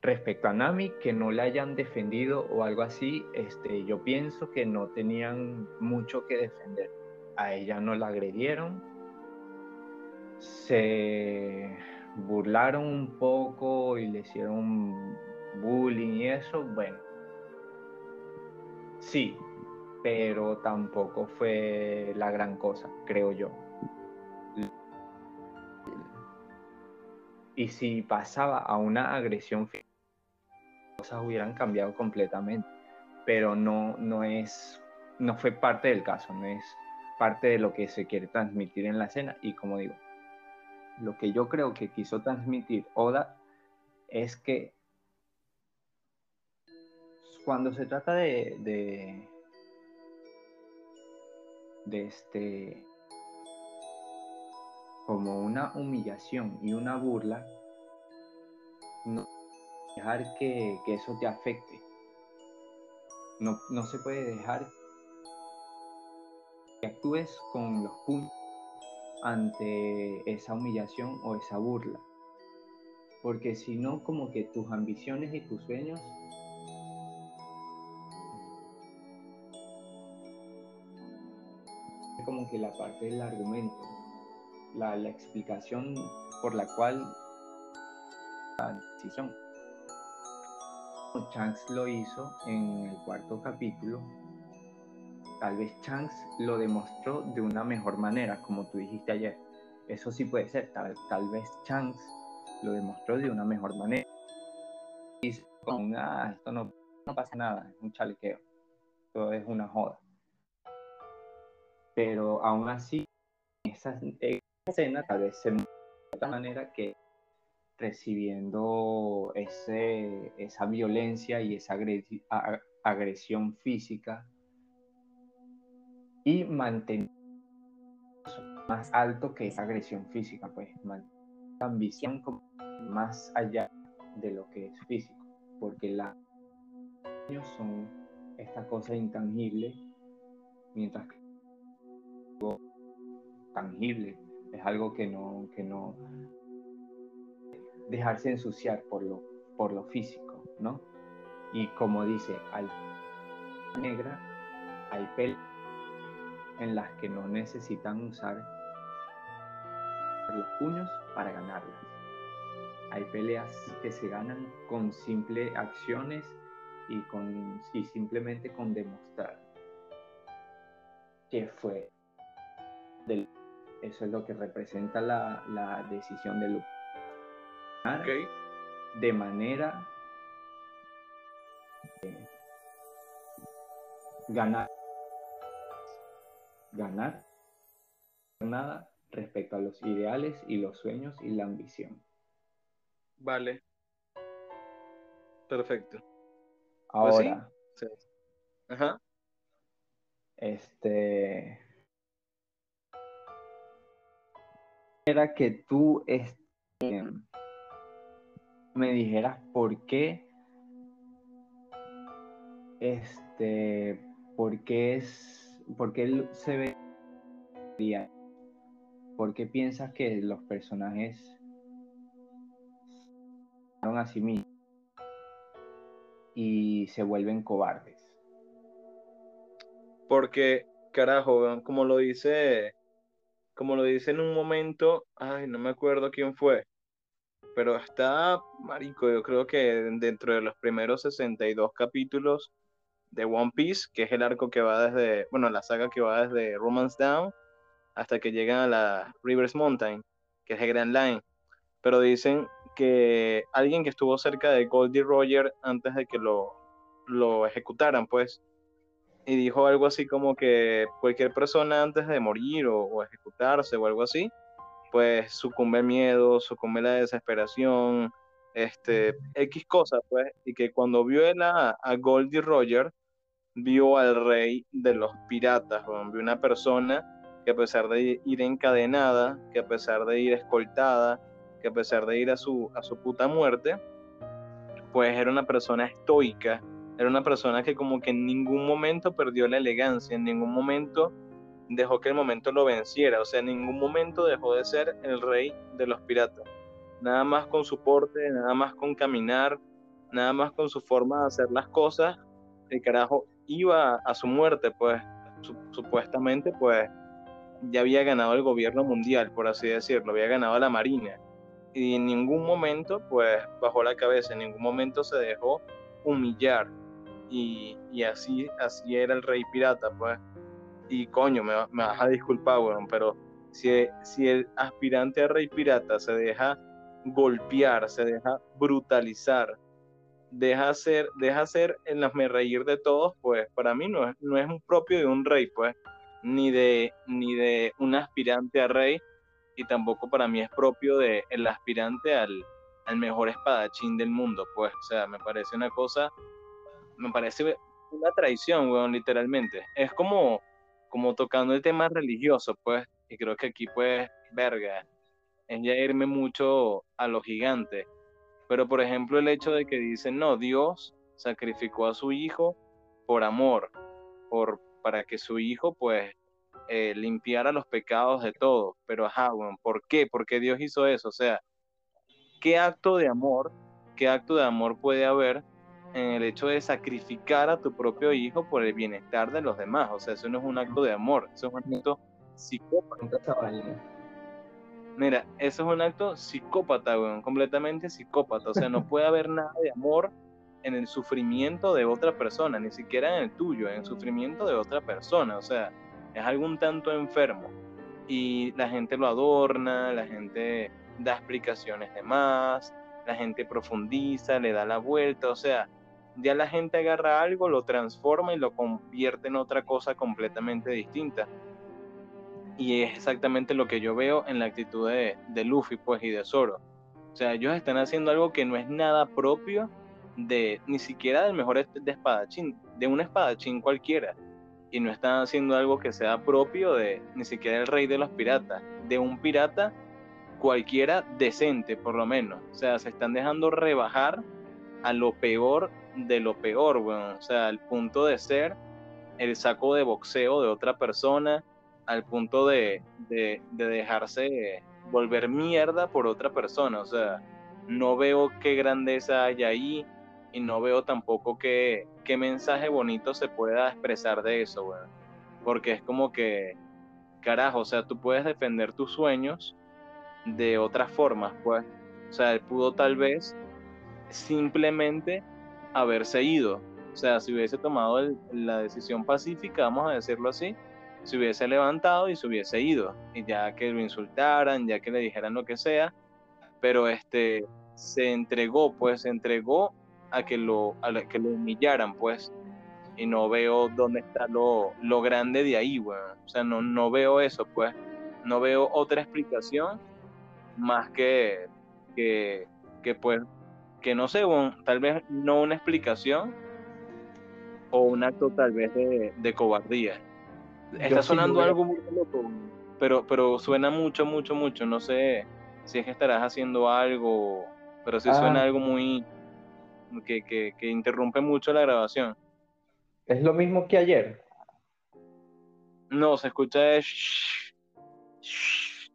B: Respecto a Nami, que no la hayan defendido o algo así, este, yo pienso que no tenían mucho que defender. A ella no la agredieron, se burlaron un poco y le hicieron bullying y eso, bueno, sí, pero tampoco fue la gran cosa, creo yo. Y si pasaba a una agresión física, cosas hubieran cambiado completamente, pero no, no es, no fue parte del caso, no es parte de lo que se quiere transmitir en la escena. Y como digo, lo que yo creo que quiso transmitir Oda es que cuando se trata de, de, de este como una humillación y una burla, no dejar que, que eso te afecte. No, no se puede dejar que actúes con los puntos ante esa humillación o esa burla. Porque si no, como que tus ambiciones y tus sueños como que la parte del argumento, la, la explicación por la cual la decisión. Chance lo hizo en el cuarto capítulo Tal vez Chance lo demostró de una mejor manera, como tú dijiste ayer. Eso sí puede ser. Tal, tal vez Chance lo demostró de una mejor manera. Y con, ah, esto no, pasa nada, es un chalequeo. Todo es una joda. Pero aún así, esa, esa escena tal vez se de otra manera que recibiendo ese, esa violencia y esa agresión física y mantener más alto que esa agresión física, pues la ambición más allá de lo que es físico, porque los son esta cosa intangible, mientras que tangible es algo que no, que no dejarse ensuciar por lo, por lo físico, ¿no? Y como dice, al negra hay pelo en las que no necesitan usar los puños para ganarlas. Hay peleas que se ganan con simples acciones y, con, y simplemente con demostrar que fue eso es lo que representa la, la decisión de Luke.
A: Okay.
B: De manera ganar ganar nada respecto a los ideales y los sueños y la ambición.
A: Vale. Perfecto.
B: Ahora,
A: Pues sí. Ajá.
B: este era que tú este, me dijeras por qué este por qué es ¿por qué se ve ¿Por qué piensas que los personajes son a sí mismos y se vuelven cobardes?
A: Porque, carajo, como lo dice, como lo dice en un momento, ay, no me acuerdo quién fue, pero está, marico, yo creo que dentro de los primeros 62 capítulos de One Piece, que es el arco que va desde, bueno, la saga que va desde Romance Down hasta que llegan a la Rivers Mountain, que es el Grand Line. Pero dicen que alguien que estuvo cerca de Goldie Roger antes de que lo, lo ejecutaran, pues, y dijo algo así como que cualquier persona antes de morir o, ejecutarse o algo así, pues sucumbe al miedo, sucumbe la desesperación, este, X cosas, pues, y que cuando vio a Goldie Roger, vio al rey de los piratas, vio una persona que a pesar de ir encadenada, que a pesar de ir escoltada, que a pesar de ir a su, a su puta muerte, pues era una persona estoica, era una persona que como que en ningún momento perdió la elegancia, en ningún momento dejó que el momento lo venciera, o sea, en ningún momento dejó de ser el rey de los piratas. Nada más con su porte, nada más con caminar, nada más con su forma de hacer las cosas, el carajo iba a su muerte, pues supuestamente, pues ya había ganado el gobierno mundial, por así decirlo, había ganado la marina. Y en ningún momento, pues, bajó la cabeza, en ningún momento se dejó humillar. Y, así, así era el rey pirata, pues. Y coño, me, vas a disculpar, weón, pero si, si el aspirante a rey pirata se deja golpear, se deja brutalizar, deja ser, deja ser me reír de todos, pues para mí no es, no es un propio de un rey, pues, ni de, ni de un aspirante a rey, y tampoco para mí es propio de el aspirante al, al mejor espadachín del mundo, pues, o sea, me parece una cosa, me parece una traición, weón, literalmente. Es como, como tocando el tema religioso, pues, y creo que aquí, pues, verga, es ya irme mucho a lo gigante pero por ejemplo el hecho de que dicen, no, Dios sacrificó a su hijo por amor, por, para que su hijo pues eh, limpiara los pecados de todos. Pero ajá, bueno, ¿por qué? ¿Por qué Dios hizo eso? O sea, ¿qué acto de amor, qué acto de amor puede haber en el hecho de sacrificar a tu propio hijo por el bienestar de los demás? O sea, eso no es un acto de amor, eso es un acto psicópata. Mira, eso es un acto psicópata, weón, completamente psicópata. O sea, no puede haber nada de amor en el sufrimiento de otra persona, ni siquiera en el tuyo, en el sufrimiento de otra persona. O sea, es algún tanto enfermo. Y la gente lo adorna, la gente da explicaciones de más, la gente profundiza, le da la vuelta. O sea, ya la gente agarra algo, lo transforma y lo convierte en otra cosa completamente distinta. Y es exactamente lo que yo veo en la actitud de, de Luffy pues, y de Zoro. O sea, ellos están haciendo algo que no es nada propio de ni siquiera del mejor de espadachín, de un espadachín cualquiera. Y no están haciendo algo que sea propio de ni siquiera el rey de los piratas, de un pirata cualquiera decente, por lo menos. O sea, se están dejando rebajar a lo peor de lo peor, bueno. O sea, al punto de ser el saco de boxeo de otra persona, al punto de, dejarse volver mierda por otra persona. O sea, no veo qué grandeza hay ahí y no veo tampoco qué, qué mensaje bonito se pueda expresar de eso, güey. Porque es como que, carajo, o sea, tú puedes defender tus sueños de otras formas, pues. O sea, él pudo tal vez simplemente haberse ido. O sea, si hubiese tomado la decisión pacífica, vamos a decirlo así, se hubiese levantado y se hubiese ido, y ya que lo insultaran, ya que le dijeran lo que sea, pero este se entregó, pues se entregó a que lo, a que lo humillaran, pues, y no veo dónde está lo, lo grande de ahí, bueno. o sea, no, no veo eso, pues, no veo otra explicación más que, que, que pues, que no sé, tal vez no una explicación o un acto tal vez de, de cobardía Está sonando algo muy loco, pero, pero suena mucho, mucho, mucho. No sé si es que estarás haciendo algo, pero sí suena ah. algo muy. Que, que, que, interrumpe mucho la grabación.
C: ¿Es lo mismo que ayer?
A: No, se escucha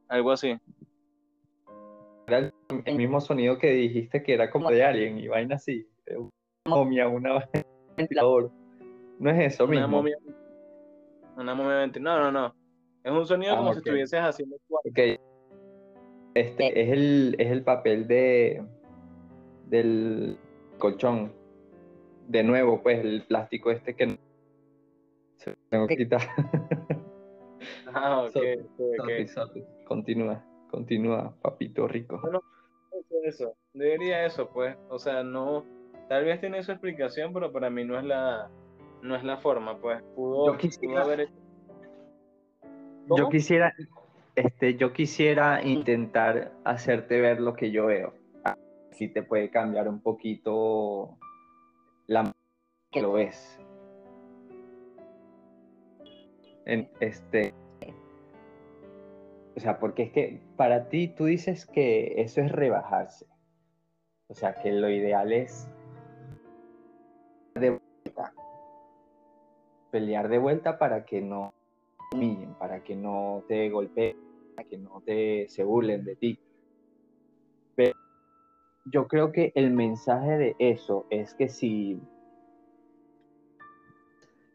A: algo así.
C: Era el, mismo sonido que dijiste que era como de alguien y vaina así. Una momia, una ventilador. No es eso
A: una
C: mismo.
A: Momia una momia No, no, no. Es un sonido
B: Ah,
A: como si estuvieses haciendo cuatro.
B: Ok. Este es el, es el papel de del colchón. De nuevo, pues el plástico este que se lo tengo que quitar.
A: Ah, ok,
B: Sorry,
A: ok, ok.
B: Sorry, sorry. Continúa, continúa, papito rico.
A: Eso, eso. Debería eso, pues. O sea, no. Tal vez tiene su explicación, pero para mí no es la, no es la forma, pues. Pudo,
B: Yo quisiera-
A: pudo haber hecho-
B: Yo quisiera, este, yo quisiera intentar hacerte ver lo que yo veo. Si te puede cambiar un poquito la manera que lo ves. En, este, o sea, porque es que para ti tú dices que eso es rebajarse. O sea, que lo ideal es de vuelta. Pelear de vuelta para que no humillen, para que no te golpeen, para que no te se burlen de ti. Pero yo creo que el mensaje de eso es que si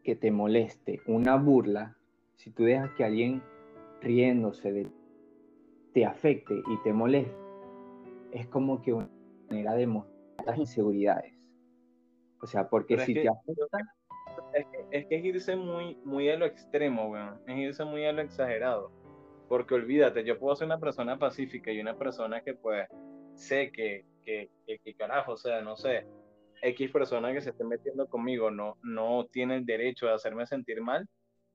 B: que te moleste una burla, si tú dejas que alguien riéndose de te afecte y te moleste, es como que una manera de mostrar las inseguridades. O sea, porque
A: Pero es
B: si
A: que-
B: te afecta,
A: Es que, es que es irse muy, muy a lo extremo, weón. Es irse muy a lo exagerado. Porque olvídate, yo puedo ser una persona pacífica y una persona que pues sé que, que, que, que carajo, o sea, no sé, X persona que se esté metiendo conmigo no, no tiene el derecho de hacerme sentir mal,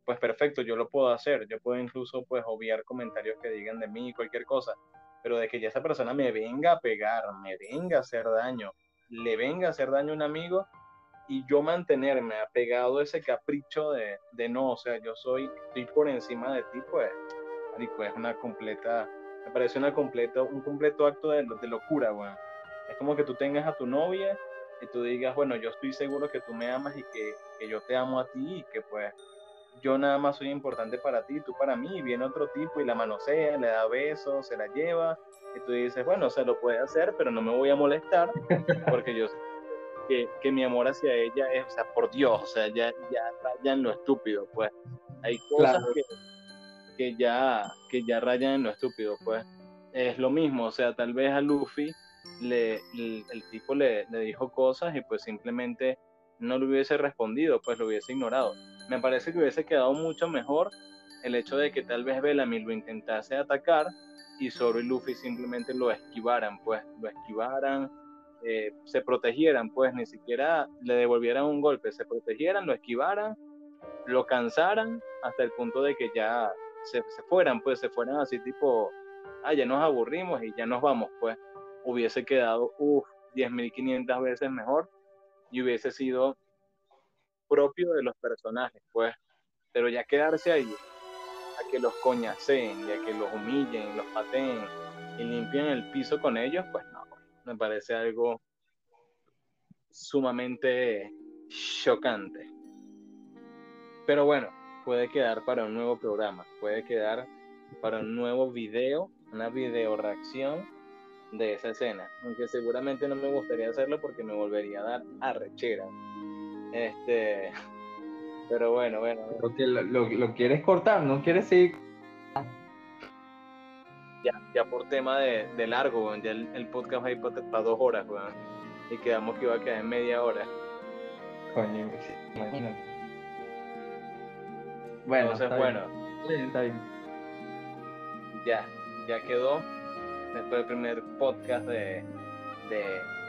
A: pues perfecto, yo lo puedo hacer. Yo puedo incluso pues obviar comentarios que digan de mí, cualquier cosa. Pero de que ya esa persona me venga a pegar, me venga a hacer daño, le venga a hacer daño a un amigo, y yo mantenerme apegado a ese capricho de, de no, o sea, yo soy, estoy por encima de ti, pues, marico, es una completa, me parece una completa, un completo acto de, de locura, weón. Es como que tú tengas a tu novia y tú digas, bueno, yo estoy seguro que tú me amas y que, que yo te amo a ti y que pues yo nada más soy importante para ti, tú para mí, y viene otro tipo y la manosea, le da besos, se la lleva, y tú dices, bueno, se lo puede hacer, pero no me voy a molestar porque yo sé que, que mi amor hacia ella es, o sea, por Dios, o sea, ya, ya raya en lo estúpido, pues. Hay cosas
B: Claro.
A: que, que, ya, que ya rayan en lo estúpido, pues. Es lo mismo, o sea, tal vez a Luffy le, el, el tipo le, le dijo cosas y pues simplemente no le hubiese respondido, pues lo hubiese ignorado. Me parece que hubiese quedado mucho mejor el hecho de que tal vez Bellamy lo intentase atacar y Zoro y Luffy simplemente lo esquivaran, pues lo esquivaran, eh, se protegieran, pues ni siquiera le devolvieran un golpe, se protegieran, lo esquivaran, lo cansaran hasta el punto de que ya se, se fueran, pues se fueran así tipo, ah, ya nos aburrimos y ya nos vamos, pues. Hubiese quedado, uff, 10.500 veces mejor y hubiese sido propio de los personajes, pues, pero ya quedarse ahí a que los coñaceen y a que los humillen, los pateen y limpien el piso con ellos, pues no, me parece algo sumamente chocante. Pero bueno, puede quedar para un nuevo programa, puede quedar para un nuevo video, una video reacción de esa escena, aunque seguramente no me gustaría hacerlo porque me volvería a dar arrechera. Este, pero bueno, bueno, bueno.
B: Creo que lo, lo- lo quieres cortar, no quieres seguir.
A: ya, ya por tema de, de largo, weón, ya el, el podcast va a ir para dos horas, weón, y quedamos que iba a quedar en media hora.
B: Coño, imagínate. Bueno,
A: Entonces,
B: está
A: bueno,
B: bien. Sí, está bien.
A: ya, ya quedó. Después del primer podcast de, de,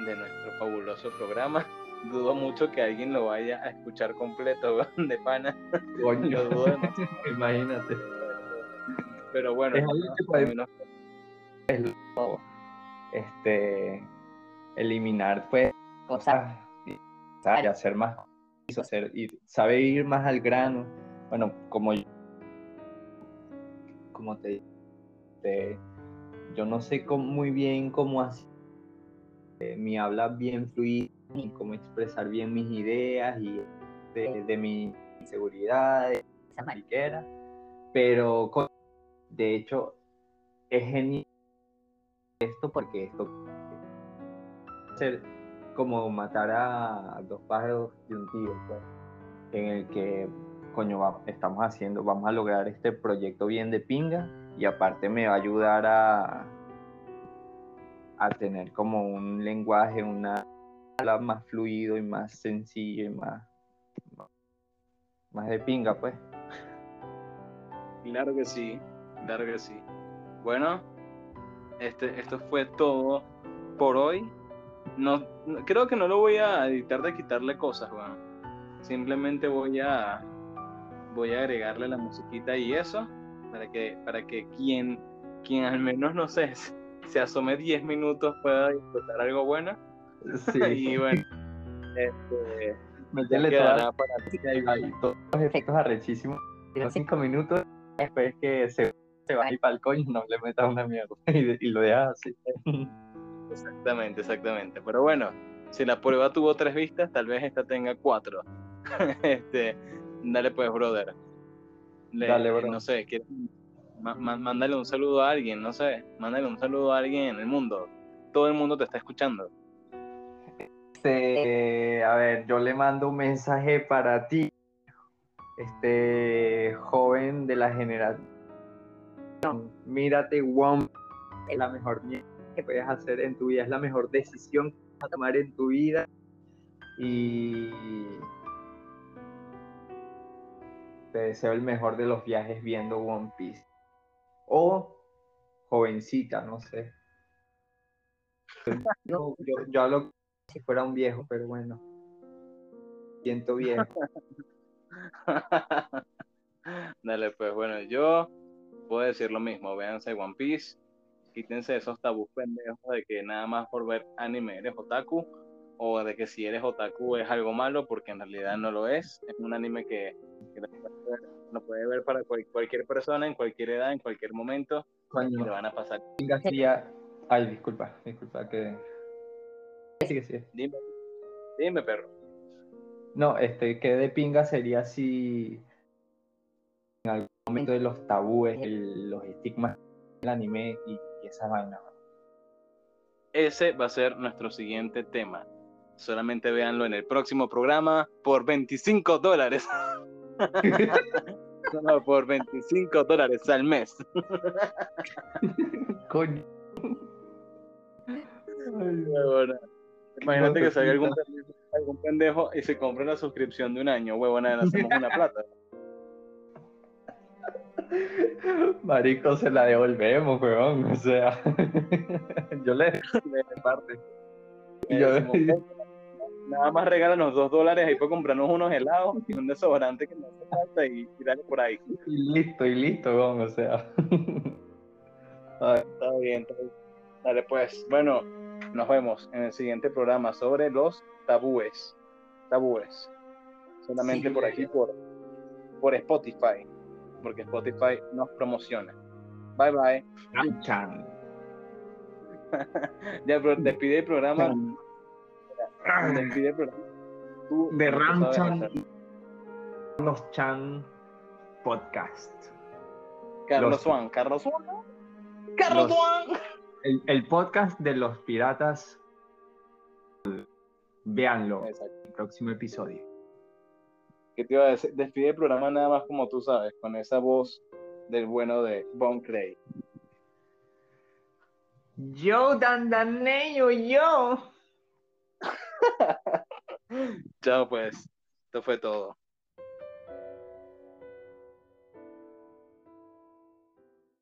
A: de nuestro fabuloso programa. Dudo mucho que alguien lo vaya a escuchar completo, de pana.
B: Coño,
A: dudo
B: imagínate.
A: Pero bueno,
B: Es algo que podemos-
A: menos-
B: Este, eliminar, pues, cosas y, hacer más hacer, y sabe ir más al grano. Bueno, como yo, como te te- yo no sé cómo- muy bien cómo hacer eh, mi habla bien fluida y cómo expresar bien mis ideas y de, de mi inseguridad, de esa mariquera, pero co- de hecho es genial esto porque esto ser como matar a dos pájaros de un tiro, pues, en el que coño, va- estamos haciendo, vamos a lograr este proyecto bien de pinga y aparte me va a ayudar a, a tener como un lenguaje, una habla más fluido y más sencillo y más, más de pinga, pues.
A: Claro que sí, claro que sí. Bueno, este, esto fue todo por hoy. No, creo que no lo voy a editar de quitarle cosas, weón. Simplemente voy a voy a agregarle la musiquita y eso para que para que quien quien al menos no sé se asome 10 minutos pueda disfrutar algo bueno y bueno este,
B: Métele
A: ya
B: toda
A: para
B: la- ahí, todos los efectos arrechísimos. Los cinco minutos después que se, se va a ir para el coño, no le metas una mierda y, y lo dejas así.
A: Exactamente, exactamente. Pero bueno, si la prueba tuvo tres vistas, tal vez esta tenga cuatro. este, dale pues, brother. Le-
B: Dale, bro.
A: No sé, ¿quieres- ma- ma- mándale un saludo a alguien, no sé, mándale un saludo a alguien en el mundo. Todo el mundo te está escuchando.
B: Este, a ver, yo le mando un mensaje para ti, este joven de la generación. Mírate, One es la mejor mierda que puedes hacer en tu vida, es la mejor decisión que vas a tomar en tu vida. Y te deseo el mejor de los viajes viendo One Piece. O jovencita, no sé. Yo, yo, yo hablo si fuera un viejo, pero bueno. Siento bien.
A: Dale, pues bueno, yo puedo decir lo mismo, véanse One Piece, quítense esos tabús pendejos de que nada más por ver anime eres otaku, o de que si eres otaku es algo malo, porque en realidad no lo es, es un anime que, que lo, puede ver, para cual- cualquier persona, en cualquier edad, en cualquier momento, y le
B: Coño,
A: van a pasar.
B: Ay, disculpa, disculpa que. Sí, sí.
A: Dime, dime perro.
B: No, este, que de pinga sería si en algún momento de los tabúes, el- los estigmas del anime y, y esa vaina.
A: Ese va a ser nuestro siguiente tema. Solamente véanlo en el próximo programa por 25 dólares. Solo por 25 dólares al mes.
B: Coño.
A: Imagínate que salga algún pendejo, algún pendejo y se compre la suscripción de un año. Huevona, le hacemos una plata.
B: Marico, se la devolvemos, weón. O sea, yo le.
A: De parte.
B: Y yo-
A: Nada más regálanos dos dólares ahí para comprarnos unos helados y un desodorante que nos hace falta y tirarle por ahí.
B: Y listo, y listo, weón. O sea. Ay,
A: Está bien, está bien. Dale pues. Bueno, nos vemos en el siguiente programa sobre los tabúes. Tabúes. Solamente
B: Sí.
A: por aquí, por, por Spotify. Porque Spotify nos promociona. Bye bye.
B: Chan.
A: Ya, pero despide el programa. Despide el programa. Tú-
B: De Ram
A: sabes
B: Chan. Chan Podcast.
A: Carlos
B: Los-
A: Juan. Carlos Juan. Carlos
B: Los-
A: Juan.
B: El, el podcast de los piratas. Véanlo.
A: Exacto.
B: El próximo episodio.
A: ¿Qué te iba a decir? Despide el programa nada más como tú sabes, con esa voz del bueno de Bon Clay.
B: Yo, Dandaneyo, yo.
A: Chao pues. Esto fue todo.